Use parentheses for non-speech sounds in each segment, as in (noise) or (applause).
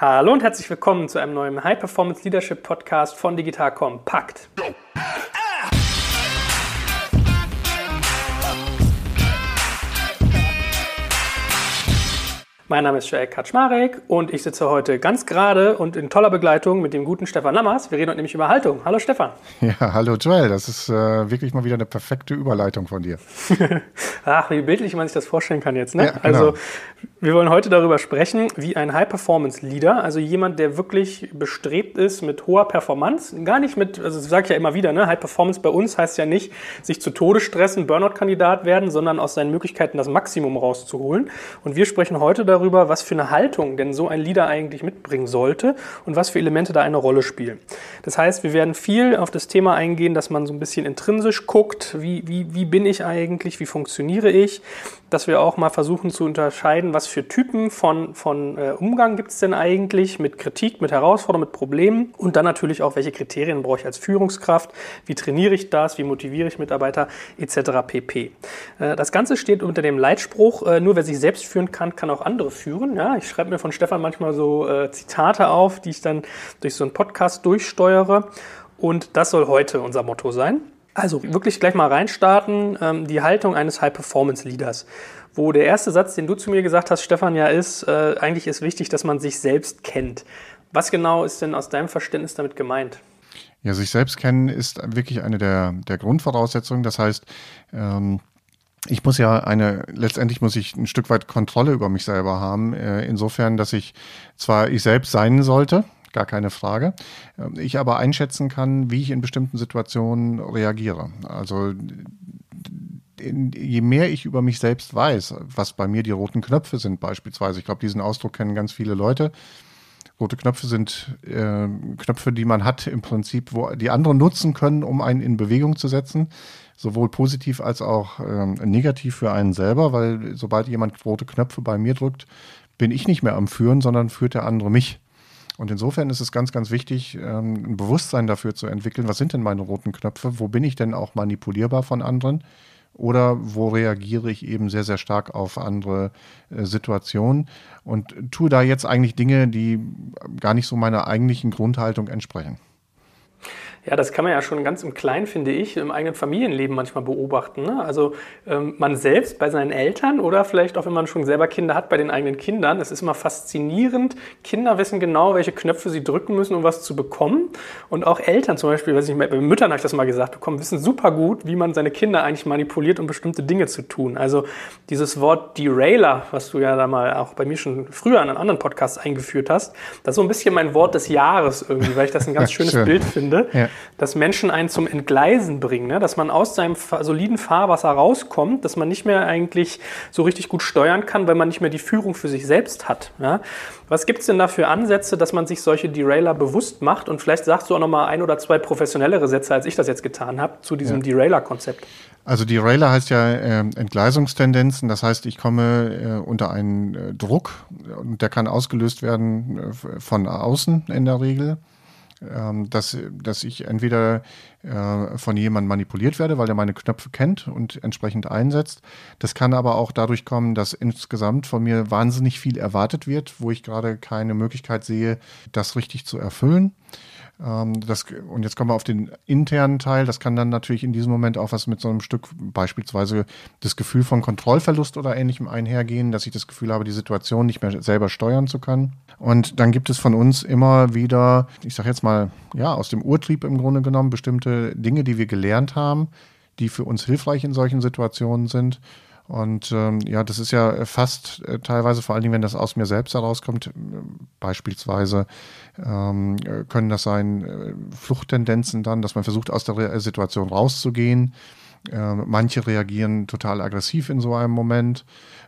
Hallo und herzlich willkommen zu einem neuen High Performance Leadership Podcast von Digital Compact. Mein Name ist Joel Kaczmarek und ich sitze heute ganz gerade und in toller Begleitung mit dem guten Stefan Lammers. Wir reden heute nämlich über Haltung. Hallo Stefan. (laughs) Ja, hallo Joel. Das ist äh, wirklich mal wieder eine perfekte Überleitung von dir. (laughs) Ach, wie bildlich man sich das vorstellen kann jetzt. Ne? Ja, genau. Also wir wollen heute darüber sprechen, wie ein High-Performance-Leader, also jemand, der wirklich bestrebt ist mit hoher Performance, gar nicht mit, also das sage ich ja immer wieder, ne? High-Performance bei uns heißt ja nicht, sich zu Tode stressen, Burnout-Kandidat werden, sondern aus seinen Möglichkeiten das Maximum rauszuholen. Und wir sprechen heute darüber, was für eine Haltung denn so ein Leader eigentlich mitbringen sollte und was für Elemente da eine Rolle spielen. Das heißt, wir werden viel auf das Thema eingehen, dass man so ein bisschen intrinsisch guckt, wie, wie, wie bin ich eigentlich, wie funktioniere ich, dass wir auch mal versuchen zu unterscheiden, was für Typen von, von äh, Umgang gibt es denn eigentlich mit Kritik, mit Herausforderungen, mit Problemen und dann natürlich auch, welche Kriterien brauche ich als Führungskraft, wie trainiere ich das, wie motiviere ich Mitarbeiter etc. pp. Äh, das Ganze steht unter dem Leitspruch, äh, nur wer sich selbst führen kann, kann auch andere führen. Ja, ich schreibe mir von Stefan manchmal so äh, Zitate auf, die ich dann durch so einen Podcast durchsteuere und das soll heute unser Motto sein. Also wirklich gleich mal reinstarten, ähm, die Haltung eines High-Performance-Leaders. Wo der erste Satz, den du zu mir gesagt hast, Stefan, ja ist, äh, eigentlich ist wichtig, dass man sich selbst kennt. Was genau ist denn aus deinem Verständnis damit gemeint? Ja, sich selbst kennen ist wirklich eine der, der Grundvoraussetzungen. Das heißt, ähm, ich muss ja eine, letztendlich muss ich ein Stück weit Kontrolle über mich selber haben, äh, insofern, dass ich zwar ich selbst sein sollte, gar keine Frage. Ähm, ich aber einschätzen kann, wie ich in bestimmten Situationen reagiere. Also je mehr ich über mich selbst weiß, was bei mir die roten Knöpfe sind beispielsweise, ich glaube, diesen Ausdruck kennen ganz viele Leute. Rote Knöpfe sind äh, Knöpfe, die man hat im Prinzip, wo die anderen nutzen können, um einen in Bewegung zu setzen, sowohl positiv als auch äh, negativ für einen selber, weil sobald jemand rote Knöpfe bei mir drückt, bin ich nicht mehr am Führen, sondern führt der andere mich. Und insofern ist es ganz, ganz wichtig, ähm, ein Bewusstsein dafür zu entwickeln, was sind denn meine roten Knöpfe, wo bin ich denn auch manipulierbar von anderen? Oder wo reagiere ich eben sehr, sehr stark auf andere äh, Situationen? Und tue da jetzt eigentlich Dinge, die gar nicht so meiner eigentlichen Grundhaltung entsprechen. Ja, das kann man ja schon ganz im Kleinen, finde ich, im eigenen Familienleben manchmal beobachten. Ne? Also ähm, man selbst bei seinen Eltern oder vielleicht auch, wenn man schon selber Kinder hat, bei den eigenen Kindern. Es ist immer faszinierend. Kinder wissen genau, welche Knöpfe sie drücken müssen, um was zu bekommen. Und auch Eltern zum Beispiel, weiß ich, bei Müttern habe ich das mal gesagt bekommen, wissen super gut, wie man seine Kinder eigentlich manipuliert, um bestimmte Dinge zu tun. Also dieses Wort Derailer, was du ja da mal auch bei mir schon früher in einem anderen Podcast eingeführt hast, das ist so ein bisschen mein Wort des Jahres irgendwie, weil ich das ein (laughs) ganz schönes Schön. Bild finde. Ja dass Menschen einen zum Entgleisen bringen, ne? dass man aus seinem soliden Fahrwasser rauskommt, dass man nicht mehr eigentlich so richtig gut steuern kann, weil man nicht mehr die Führung für sich selbst hat. Ja? Was gibt es denn da für Ansätze, dass man sich solche Derailer bewusst macht? Und vielleicht sagst du auch noch mal ein oder zwei professionellere Sätze, als ich das jetzt getan habe, zu diesem ja. Derailer-Konzept. Also Derailer heißt ja äh, Entgleisungstendenzen. Das heißt, ich komme äh, unter einen äh, Druck und der kann ausgelöst werden äh, von außen in der Regel. Ähm, dass, dass ich entweder äh, von jemandem manipuliert werde, weil er meine Knöpfe kennt und entsprechend einsetzt. Das kann aber auch dadurch kommen, dass insgesamt von mir wahnsinnig viel erwartet wird, wo ich gerade keine Möglichkeit sehe, das richtig zu erfüllen. Ähm, das, und jetzt kommen wir auf den internen Teil. Das kann dann natürlich in diesem Moment auch was mit so einem Stück, beispielsweise das Gefühl von Kontrollverlust oder ähnlichem einhergehen, dass ich das Gefühl habe, die Situation nicht mehr selber steuern zu können. Und dann gibt es von uns immer wieder, ich sage jetzt mal, ja, aus dem Urtrieb im Grunde genommen, bestimmte Dinge, die wir gelernt haben, die für uns hilfreich in solchen Situationen sind und ähm, ja, das ist ja fast äh, teilweise, vor allen Dingen, wenn das aus mir selbst herauskommt, äh, beispielsweise ähm, können das sein äh, Fluchttendenzen dann, dass man versucht, aus der Re Situation rauszugehen. Äh, manche reagieren total aggressiv in so einem Moment.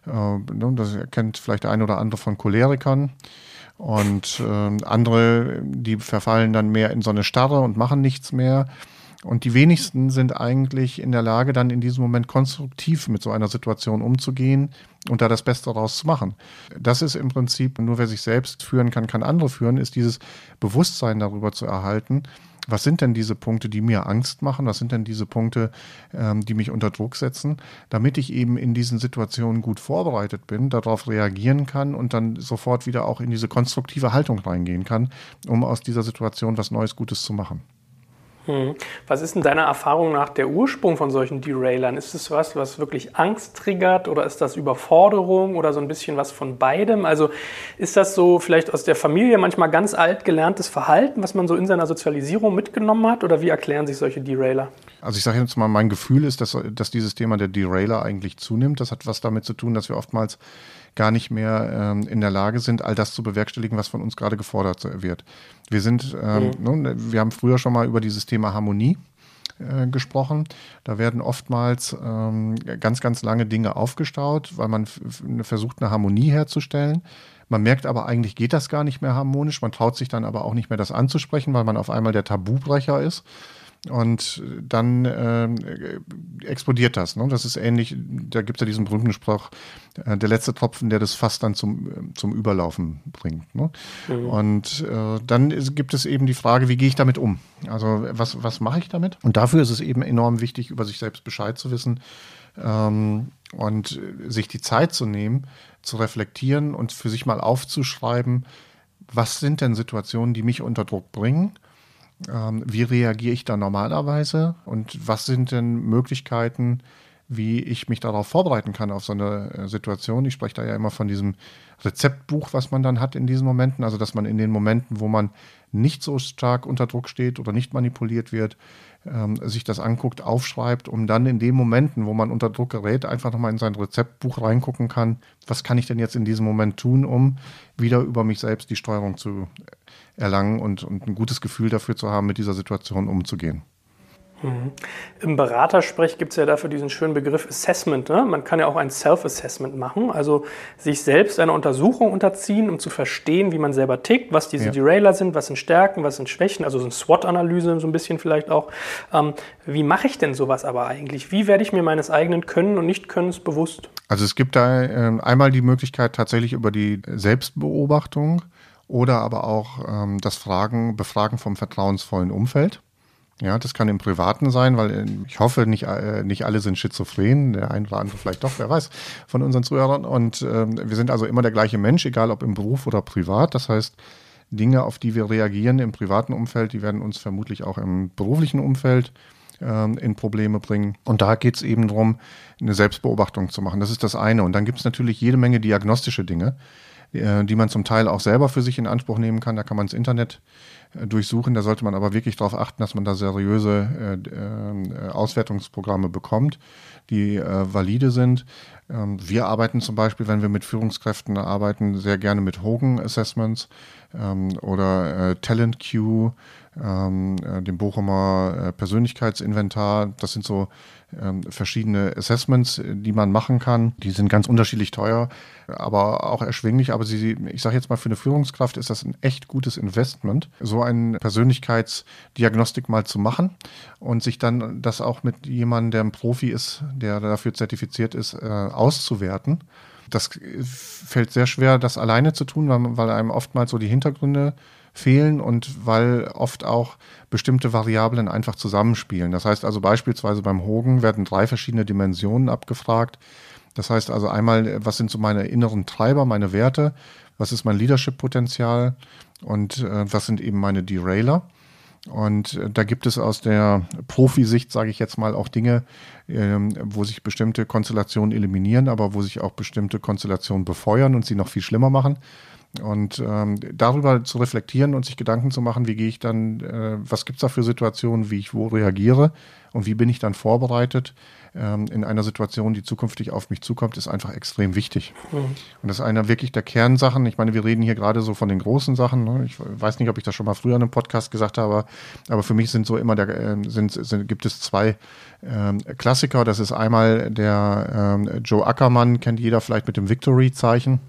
Äh, ne, das kennt vielleicht der eine oder andere von Cholerikern. Und äh, andere, die verfallen dann mehr in so eine Starre und machen nichts mehr. Und die wenigsten sind eigentlich in der Lage, dann in diesem Moment konstruktiv mit so einer Situation umzugehen und da das Beste daraus zu machen. Das ist im Prinzip, nur wer sich selbst führen kann, kann andere führen, ist dieses Bewusstsein darüber zu erhalten, was sind denn diese Punkte, die mir Angst machen? Was sind denn diese Punkte, ähm, die mich unter Druck setzen, damit ich eben in diesen Situationen gut vorbereitet bin, darauf reagieren kann und dann sofort wieder auch in diese konstruktive Haltung reingehen kann, um aus dieser Situation was Neues, Gutes zu machen. Hm. Was ist denn deiner Erfahrung nach der Ursprung von solchen Derailern? Ist es was, was wirklich Angst triggert oder ist das Überforderung oder so ein bisschen was von beidem? Also ist das so vielleicht aus der Familie manchmal ganz alt gelerntes Verhalten, was man so in seiner Sozialisierung mitgenommen hat oder wie erklären sich solche Derailer? Also ich sage jetzt mal, mein Gefühl ist, dass, dass dieses Thema der Derailer eigentlich zunimmt. Das hat was damit zu tun, dass wir oftmals gar nicht mehr ähm, in der Lage sind, all das zu bewerkstelligen, was von uns gerade gefordert wird. Wir sind, ähm, mhm. ne, wir haben früher schon mal über dieses Thema Harmonie äh, gesprochen. Da werden oftmals ähm, ganz, ganz lange Dinge aufgestaut, weil man versucht, eine Harmonie herzustellen. Man merkt aber, eigentlich geht das gar nicht mehr harmonisch. Man traut sich dann aber auch nicht mehr, das anzusprechen, weil man auf einmal der Tabubrecher ist. Und dann äh, explodiert das. Ne? Das ist ähnlich, da gibt es ja diesen berühmten Spruch, äh, der letzte Tropfen, der das Fass dann zum, zum Überlaufen bringt. Ne? Mhm. Und äh, dann ist, gibt es eben die Frage, wie gehe ich damit um? Also was, was mache ich damit? Und dafür ist es eben enorm wichtig, über sich selbst Bescheid zu wissen ähm, und sich die Zeit zu nehmen, zu reflektieren und für sich mal aufzuschreiben, was sind denn Situationen, die mich unter Druck bringen? Ähm, wie reagiere ich da normalerweise? Und was sind denn Möglichkeiten, wie ich mich darauf vorbereiten kann auf so eine äh, Situation. Ich spreche da ja immer von diesem Rezeptbuch, was man dann hat in diesen Momenten. Also, dass man in den Momenten, wo man nicht so stark unter Druck steht oder nicht manipuliert wird, ähm, sich das anguckt, aufschreibt, um dann in den Momenten, wo man unter Druck gerät, einfach nochmal in sein Rezeptbuch reingucken kann. Was kann ich denn jetzt in diesem Moment tun, um wieder über mich selbst die Steuerung zu erlangen und, und ein gutes Gefühl dafür zu haben, mit dieser Situation umzugehen. Mhm. Im Beratersprech gibt es ja dafür diesen schönen Begriff Assessment. Ne? Man kann ja auch ein Self-Assessment machen, also sich selbst einer Untersuchung unterziehen, um zu verstehen, wie man selber tickt, was diese ja. Derailer sind, was sind Stärken, was sind Schwächen, also so eine SWOT-Analyse so ein bisschen vielleicht auch. Ähm, wie mache ich denn sowas aber eigentlich? Wie werde ich mir meines eigenen Können und Nichtkönnens bewusst? Also es gibt da äh, einmal die Möglichkeit tatsächlich über die Selbstbeobachtung oder aber auch ähm, das Fragen, Befragen vom vertrauensvollen Umfeld. Ja, das kann im Privaten sein, weil äh, ich hoffe, nicht, äh, nicht alle sind schizophren, der ein oder andere vielleicht doch, wer weiß, von unseren Zuhörern. Und äh, wir sind also immer der gleiche Mensch, egal ob im Beruf oder privat. Das heißt, Dinge, auf die wir reagieren im privaten Umfeld, die werden uns vermutlich auch im beruflichen Umfeld äh, in Probleme bringen. Und da geht es eben darum, eine Selbstbeobachtung zu machen. Das ist das eine. Und dann gibt es natürlich jede Menge diagnostische Dinge äh, die man zum Teil auch selber für sich in Anspruch nehmen kann. Da kann man das Internet durchsuchen. Da sollte man aber wirklich darauf achten, dass man da seriöse äh, Auswertungsprogramme bekommt, die valide sind. Ähm, wir arbeiten zum Beispiel, wenn wir mit Führungskräften arbeiten, sehr gerne mit Hogan Assessments ähm, oder Talent Queue, ähm, dem Bochumer Persönlichkeitsinventar. Das sind so verschiedene Assessments, die man machen kann. Die sind ganz unterschiedlich teuer, aber auch erschwinglich. Aber sie, ich sage jetzt mal, für eine Führungskraft ist das ein echt gutes Investment, so eine Persönlichkeitsdiagnostik mal zu machen und sich dann das auch mit jemandem, der ein Profi ist, der dafür zertifiziert ist, äh, auszuwerten das fällt sehr schwer, das alleine zu tun, weil, weil einem oftmals so die Hintergründe fehlen und weil oft auch bestimmte Variablen einfach zusammenspielen. Das heißt also beispielsweise beim Hogen werden drei verschiedene Dimensionen abgefragt. Das heißt also einmal, was sind so meine inneren Treiber, meine Werte, was ist mein Leadership-Potenzial und äh, was sind eben meine Derailer. Und äh, da gibt es aus der Profisicht, sage ich jetzt mal, auch Dinge, ähm, wo sich bestimmte Konstellationen eliminieren, aber wo sich auch bestimmte Konstellationen befeuern und sie noch viel schlimmer machen. Und ähm, darüber zu reflektieren und sich Gedanken zu machen, wie gehe ich dann, äh, was gibt es da für Situationen, wie ich wo reagiere und wie bin ich dann vorbereitet ähm, in einer Situation, die zukünftig auf mich zukommt, ist einfach extrem wichtig. Mhm. Und das ist einer wirklich der Kernsachen. Ich meine, wir reden hier gerade so von den großen Sachen. Ne? Ich weiß nicht, ob ich das schon mal früher in einem Podcast gesagt habe, aber für mich sind so immer der, äh, sind, sind, gibt es zwei ähm, Klassiker. Das ist einmal der ähm, Joe Ackermann, kennt jeder vielleicht mit dem Victory-Zeichen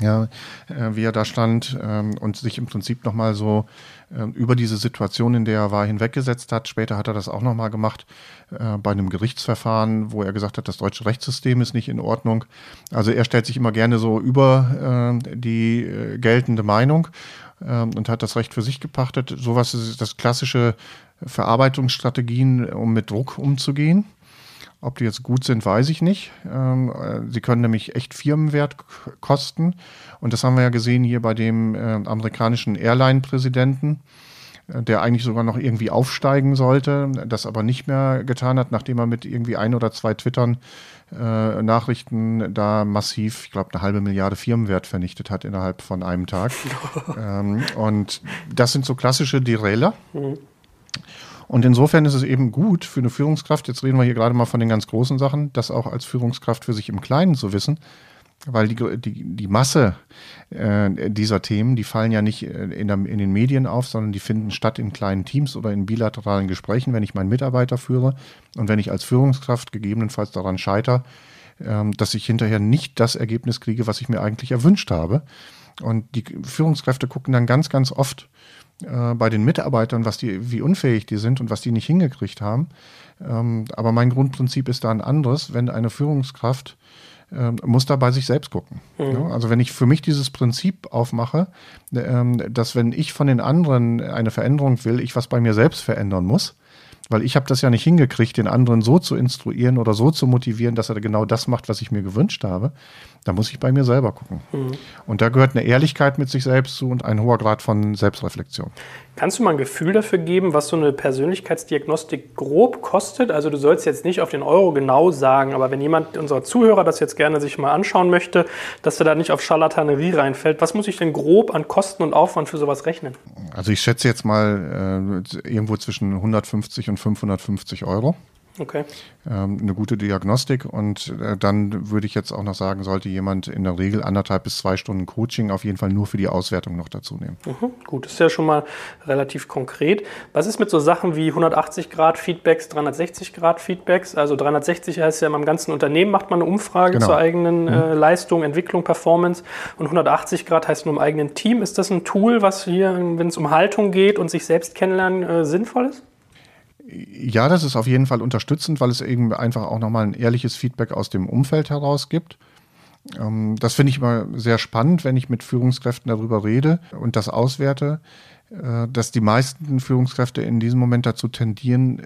ja, äh, wie er da stand ähm, und sich im Prinzip nochmal so äh, über diese Situation, in der er war, hinweggesetzt hat. Später hat er das auch nochmal gemacht äh, bei einem Gerichtsverfahren, wo er gesagt hat, das deutsche Rechtssystem ist nicht in Ordnung. Also er stellt sich immer gerne so über äh, die äh, geltende Meinung ähm, und hat das Recht für sich gepachtet. Sowas ist das klassische Verarbeitungsstrategien, um mit Druck umzugehen. Ob die jetzt gut sind, weiß ich nicht. Ähm, äh, sie können nämlich echt Firmenwert kosten. Und das haben wir ja gesehen hier bei dem äh, amerikanischen Airline-Präsidenten, äh, der eigentlich sogar noch irgendwie aufsteigen sollte, das aber nicht mehr getan hat, nachdem er mit irgendwie ein oder zwei Twittern äh, Nachrichten da massiv, ich glaube, eine halbe Milliarde Firmenwert vernichtet hat innerhalb von einem Tag. (laughs) ähm, und das sind so klassische Derailer. Mhm. Und insofern ist es eben gut für eine Führungskraft, jetzt reden wir hier gerade mal von den ganz großen Sachen, das auch als Führungskraft für sich im Kleinen zu wissen, weil die, die, die Masse äh, dieser Themen, die fallen ja nicht äh, in, der, in den Medien auf, sondern die finden statt in kleinen Teams oder in bilateralen Gesprächen, wenn ich meinen Mitarbeiter führe und wenn ich als Führungskraft gegebenenfalls daran scheitere, äh, dass ich hinterher nicht das Ergebnis kriege, was ich mir eigentlich erwünscht habe. Und die Führungskräfte gucken dann ganz, ganz oft äh, bei den Mitarbeitern, was die, wie unfähig die sind und was die nicht hingekriegt haben. Ähm, aber mein Grundprinzip ist da ein anderes. Wenn eine Führungskraft äh, muss da bei sich selbst gucken. Mhm. Ja, also wenn ich für mich dieses Prinzip aufmache, ähm, dass wenn ich von den anderen eine Veränderung will, ich was bei mir selbst verändern muss, weil ich habe das ja nicht hingekriegt, den anderen so zu instruieren oder so zu motivieren, dass er genau das macht, was ich mir gewünscht habe. Da muss ich bei mir selber gucken. Mhm. Und da gehört eine Ehrlichkeit mit sich selbst zu und ein hoher Grad von Selbstreflexion. Kannst du mal ein Gefühl dafür geben, was so eine Persönlichkeitsdiagnostik grob kostet? Also du sollst jetzt nicht auf den Euro genau sagen, aber wenn jemand unserer Zuhörer das jetzt gerne sich mal anschauen möchte, dass er da nicht auf Charlatanerie reinfällt, was muss ich denn grob an Kosten und Aufwand für sowas rechnen? Also ich schätze jetzt mal äh, irgendwo zwischen 150 und 550 Euro. Okay. Ähm, eine gute Diagnostik und äh, dann würde ich jetzt auch noch sagen, sollte jemand in der Regel anderthalb bis zwei Stunden Coaching auf jeden Fall nur für die Auswertung noch dazu nehmen. Mhm, gut, das ist ja schon mal relativ konkret. Was ist mit so Sachen wie 180 Grad Feedbacks, 360 Grad Feedbacks? Also 360 heißt ja, im ganzen Unternehmen macht man eine Umfrage genau. zur eigenen mhm. äh, Leistung, Entwicklung, Performance und 180 Grad heißt nur im eigenen Team. Ist das ein Tool, was hier, wenn es um Haltung geht und sich selbst kennenlernen, äh, sinnvoll ist? Ja, das ist auf jeden Fall unterstützend, weil es eben einfach auch nochmal ein ehrliches Feedback aus dem Umfeld heraus gibt. Ähm, das finde ich immer sehr spannend, wenn ich mit Führungskräften darüber rede und das auswerte, äh, dass die meisten Führungskräfte in diesem Moment dazu tendieren,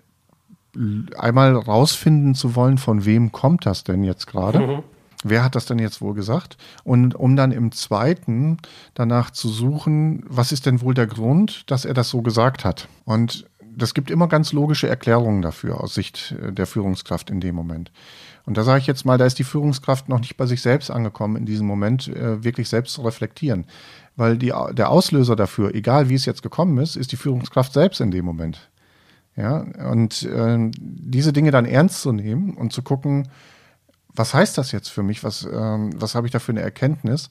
einmal rausfinden zu wollen, von wem kommt das denn jetzt gerade. Mhm. Wer hat das denn jetzt wohl gesagt? Und um dann im zweiten danach zu suchen, was ist denn wohl der Grund, dass er das so gesagt hat? Und das gibt immer ganz logische Erklärungen dafür aus Sicht äh, der Führungskraft in dem Moment. Und da sage ich jetzt mal, da ist die Führungskraft noch nicht bei sich selbst angekommen, in diesem Moment äh, wirklich selbst zu reflektieren. Weil die, der Auslöser dafür, egal wie es jetzt gekommen ist, ist die Führungskraft selbst in dem Moment. Ja, und äh, diese Dinge dann ernst zu nehmen und zu gucken, was heißt das jetzt für mich? Was, ähm, was habe ich da für eine Erkenntnis?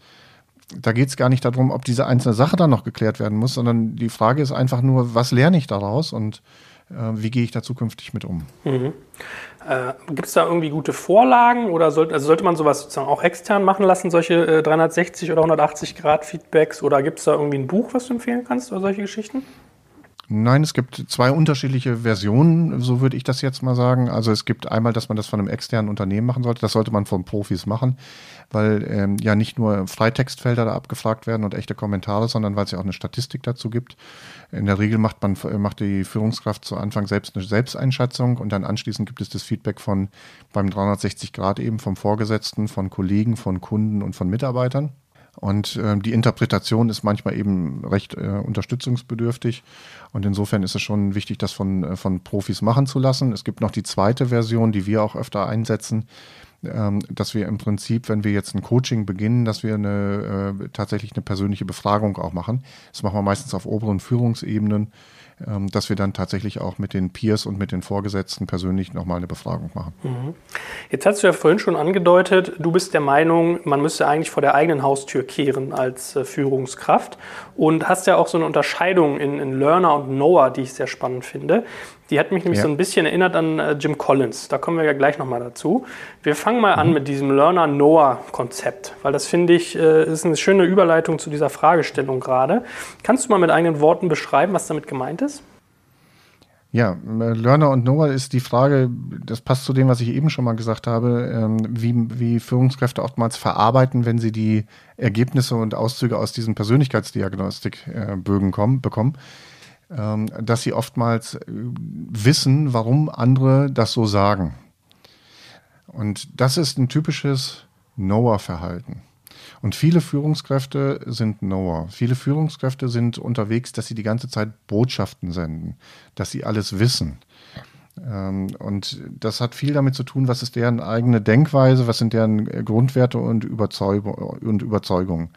Da geht es gar nicht darum, ob diese einzelne Sache dann noch geklärt werden muss, sondern die Frage ist einfach nur, was lerne ich daraus und äh, wie gehe ich da zukünftig mit um? Mhm. Äh, Gibt es da irgendwie gute Vorlagen oder sollte, also sollte man sowas sozusagen auch extern machen lassen, solche äh, 360 oder 180 Grad Feedbacks oder gibt es da irgendwie ein Buch, was du empfehlen kannst oder solche Geschichten? Nein, es gibt zwei unterschiedliche Versionen, so würde ich das jetzt mal sagen. Also es gibt einmal, dass man das von einem externen Unternehmen machen sollte. Das sollte man von Profis machen, weil ähm, ja nicht nur Freitextfelder da abgefragt werden und echte Kommentare, sondern weil es ja auch eine Statistik dazu gibt. In der Regel macht man macht die Führungskraft zu Anfang selbst eine Selbsteinschätzung und dann anschließend gibt es das Feedback von beim 360 Grad eben vom Vorgesetzten, von Kollegen, von Kunden und von Mitarbeitern. Und äh, die Interpretation ist manchmal eben recht äh, unterstützungsbedürftig. Und insofern ist es schon wichtig, das von, äh, von Profis machen zu lassen. Es gibt noch die zweite Version, die wir auch öfter einsetzen, ähm, dass wir im Prinzip, wenn wir jetzt ein Coaching beginnen, dass wir eine, äh, tatsächlich eine persönliche Befragung auch machen. Das machen wir meistens auf oberen Führungsebenen dass wir dann tatsächlich auch mit den Peers und mit den Vorgesetzten persönlich nochmal eine Befragung machen. Mhm. Jetzt hast du ja vorhin schon angedeutet, du bist der Meinung, man müsste eigentlich vor der eigenen Haustür kehren als äh, Führungskraft und hast ja auch so eine Unterscheidung in, in Learner und Knower, die ich sehr spannend finde. Die hat mich nämlich ja. so ein bisschen erinnert an äh, Jim Collins. Da kommen wir ja gleich nochmal dazu. Wir fangen mal mhm. an mit diesem Learner-Knower-Konzept, weil das finde ich äh, ist eine schöne Überleitung zu dieser Fragestellung gerade. Kannst du mal mit eigenen Worten beschreiben, was damit gemeint ist? Ja, Learner und Knower ist die Frage, das passt zu dem, was ich eben schon mal gesagt habe, ähm, wie, wie Führungskräfte oftmals verarbeiten, wenn sie die Ergebnisse und Auszüge aus diesen Persönlichkeitsdiagnostikbögen kommen, bekommen, ähm, dass sie oftmals äh, wissen, warum andere das so sagen. Und das ist ein typisches Knower-Verhalten. Und viele Führungskräfte sind Knower. Viele Führungskräfte sind unterwegs, dass sie die ganze Zeit Botschaften senden, dass sie alles wissen. Ähm, und das hat viel damit zu tun, was ist deren eigene Denkweise, was sind deren Grundwerte und, Überzeugungen.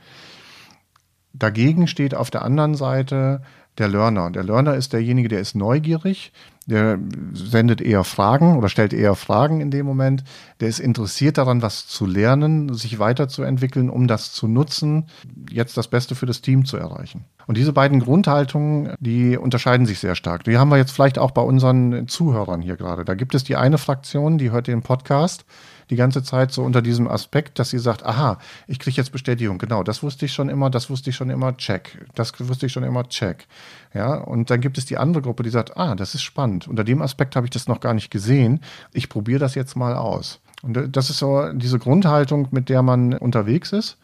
Dagegen steht auf der anderen Seite der Learner. Der Learner ist derjenige, der ist neugierig, der sendet eher Fragen oder stellt eher Fragen in dem Moment. Der ist interessiert daran, was zu lernen, sich weiterzuentwickeln, um das zu nutzen, jetzt das Beste für das Team zu erreichen. Und diese beiden Grundhaltungen, die unterscheiden sich sehr stark. Die haben wir jetzt vielleicht auch bei unseren Zuhörern hier gerade. Da gibt es die eine Fraktion, die hört den Podcast die ganze Zeit so unter diesem Aspekt, dass sie sagt, aha, ich kriege jetzt Bestätigung, genau, das wusste ich schon immer, das wusste ich schon immer, check, das wusste ich schon immer, check. Ja, und dann gibt es die andere Gruppe, die sagt, ah, das ist spannend. Unter dem Aspekt habe ich das noch gar nicht gesehen. Ich probiere das jetzt mal aus. Und das ist so diese Grundhaltung, mit der man unterwegs ist.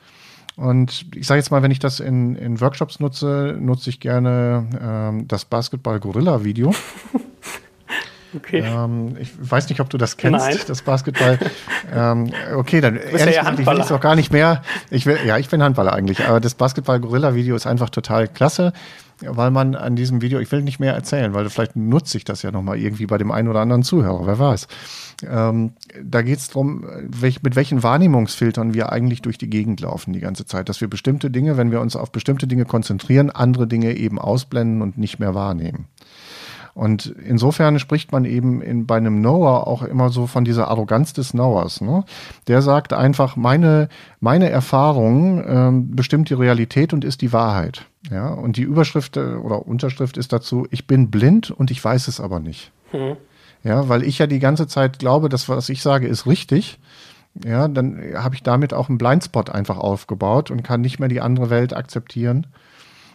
Und ich sage jetzt mal, wenn ich das in, in Workshops nutze, nutze ich gerne ähm, das Basketball-Gorilla-Video. (laughs) Okay. Ähm, ich weiß nicht, ob du das kennst, Nein. das Basketball. ähm, okay, dann ehrlich ja gesagt, ich will es auch gar nicht mehr. Ich will, ja, ich bin Handballer eigentlich, aber das Basketball-Gorilla-Video ist einfach total klasse, weil man an diesem Video, ich will nicht mehr erzählen, weil vielleicht nutze ich das ja nochmal irgendwie bei dem einen oder anderen Zuhörer, wer weiß. Ähm, da geht es darum, welch, mit welchen Wahrnehmungsfiltern wir eigentlich durch die Gegend laufen die ganze Zeit, dass wir bestimmte Dinge, wenn wir uns auf bestimmte Dinge konzentrieren, andere Dinge eben ausblenden und nicht mehr wahrnehmen. Und insofern spricht man eben in, bei einem Knower auch immer so von dieser Arroganz des Knowers. Ne? Der sagt einfach, meine, meine Erfahrung ähm, bestimmt die Realität und ist die Wahrheit. Ja? Und die Überschrift äh, oder Unterschrift ist dazu, ich bin blind und ich weiß es aber nicht. Mhm. Ja, weil ich ja die ganze Zeit glaube, dass was ich sage, ist richtig. Ja, dann habe ich damit auch einen Blindspot einfach aufgebaut und kann nicht mehr die andere Welt akzeptieren.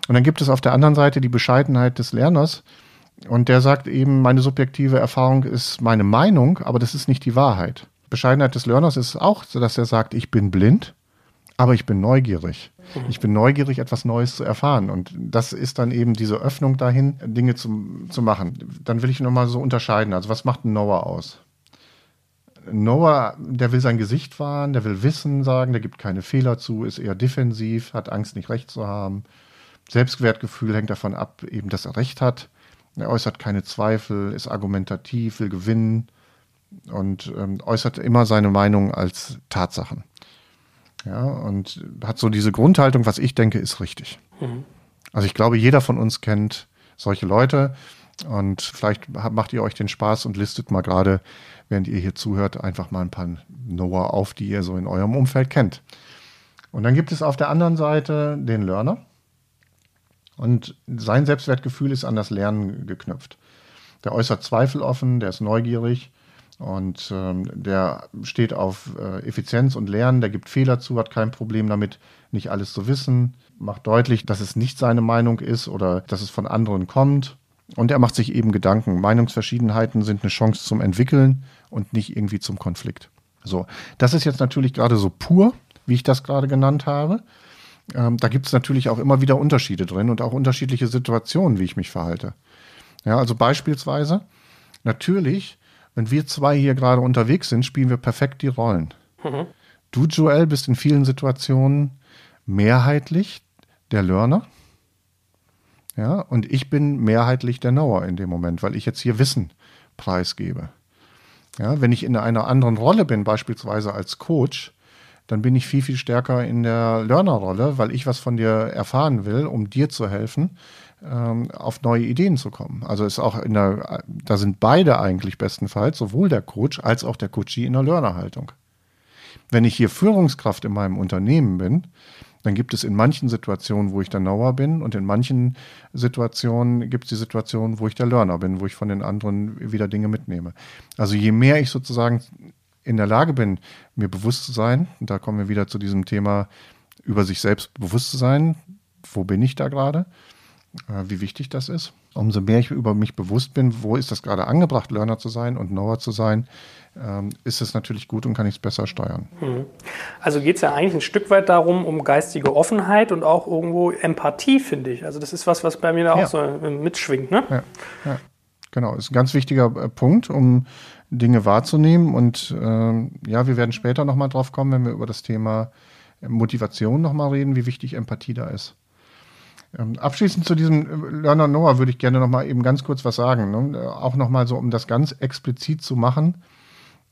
Und dann gibt es auf der anderen Seite die Bescheidenheit des Lerners, und der sagt eben, meine subjektive Erfahrung ist meine Meinung, aber das ist nicht die Wahrheit. Bescheidenheit des Learners ist auch dass er sagt, ich bin blind, aber ich bin neugierig. Ich bin neugierig, etwas Neues zu erfahren. Und das ist dann eben diese Öffnung dahin, Dinge zu, zu machen. Dann will ich nochmal so unterscheiden. Also was macht ein Noah aus? Noah, der will sein Gesicht wahren, der will Wissen sagen, der gibt keine Fehler zu, ist eher defensiv, hat Angst, nicht recht zu haben. Selbstwertgefühl hängt davon ab, eben, dass er recht hat. Er äußert keine Zweifel, ist argumentativ, will gewinnen und ähm, äußert immer seine Meinung als Tatsachen. Ja, und hat so diese Grundhaltung, was ich denke, ist richtig. Mhm. Also ich glaube, jeder von uns kennt solche Leute und vielleicht macht ihr euch den Spaß und listet mal gerade, während ihr hier zuhört, einfach mal ein paar Noah auf, die ihr so in eurem Umfeld kennt. Und dann gibt es auf der anderen Seite den Learner. Und sein Selbstwertgefühl ist an das Lernen geknüpft. Der äußert Zweifel offen, der ist neugierig und ähm, der steht auf äh, Effizienz und Lernen, der gibt Fehler zu, hat kein Problem damit, nicht alles zu wissen, macht deutlich, dass es nicht seine Meinung ist oder dass es von anderen kommt. Und er macht sich eben Gedanken. Meinungsverschiedenheiten sind eine Chance zum Entwickeln und nicht irgendwie zum Konflikt. So, das ist jetzt natürlich gerade so pur, wie ich das gerade genannt habe. Ähm, da gibt es natürlich auch immer wieder Unterschiede drin und auch unterschiedliche Situationen, wie ich mich verhalte. Ja, also beispielsweise, natürlich, wenn wir zwei hier gerade unterwegs sind, spielen wir perfekt die Rollen. Mhm. Du, Joel, bist in vielen Situationen mehrheitlich der Learner. Ja, und ich bin mehrheitlich der Knower in dem Moment, weil ich jetzt hier Wissen preisgebe. Ja, wenn ich in einer anderen Rolle bin, beispielsweise als Coach, dann bin ich viel, viel stärker in der Learner-Rolle, weil ich was von dir erfahren will, um dir zu helfen, ähm, auf neue Ideen zu kommen. Also ist auch in der, da sind beide eigentlich bestenfalls, sowohl der Coach als auch der Coachie in der Learner-Haltung. Wenn ich hier Führungskraft in meinem Unternehmen bin, dann gibt es in manchen Situationen, wo ich der Knower bin und in manchen Situationen gibt es die Situation, wo ich der Learner bin, wo ich von den anderen wieder Dinge mitnehme. Also je mehr ich sozusagen in der Lage bin, mir bewusst zu sein, und da kommen wir wieder zu diesem Thema, über sich selbst bewusst zu sein, wo bin ich da gerade, äh, wie wichtig das ist. Umso mehr ich über mich bewusst bin, wo ist das gerade angebracht, Learner zu sein und Knower zu sein, ähm, ist es natürlich gut und kann ich es besser steuern. Mhm. Also geht es ja eigentlich ein Stück weit darum, um geistige Offenheit und auch irgendwo Empathie, finde ich. Also das ist was, was bei mir da ja. auch so mitschwingt. Ne? Ja. ja. Genau, ist ein ganz wichtiger äh, Punkt, um Dinge wahrzunehmen. Und ähm, ja, wir werden später nochmal drauf kommen, wenn wir über das Thema Motivation nochmal reden, wie wichtig Empathie da ist. Ähm, abschließend zu diesem äh, Learner Noah würde ich gerne nochmal eben ganz kurz was sagen. Ne? Äh, auch nochmal so, um das ganz explizit zu machen,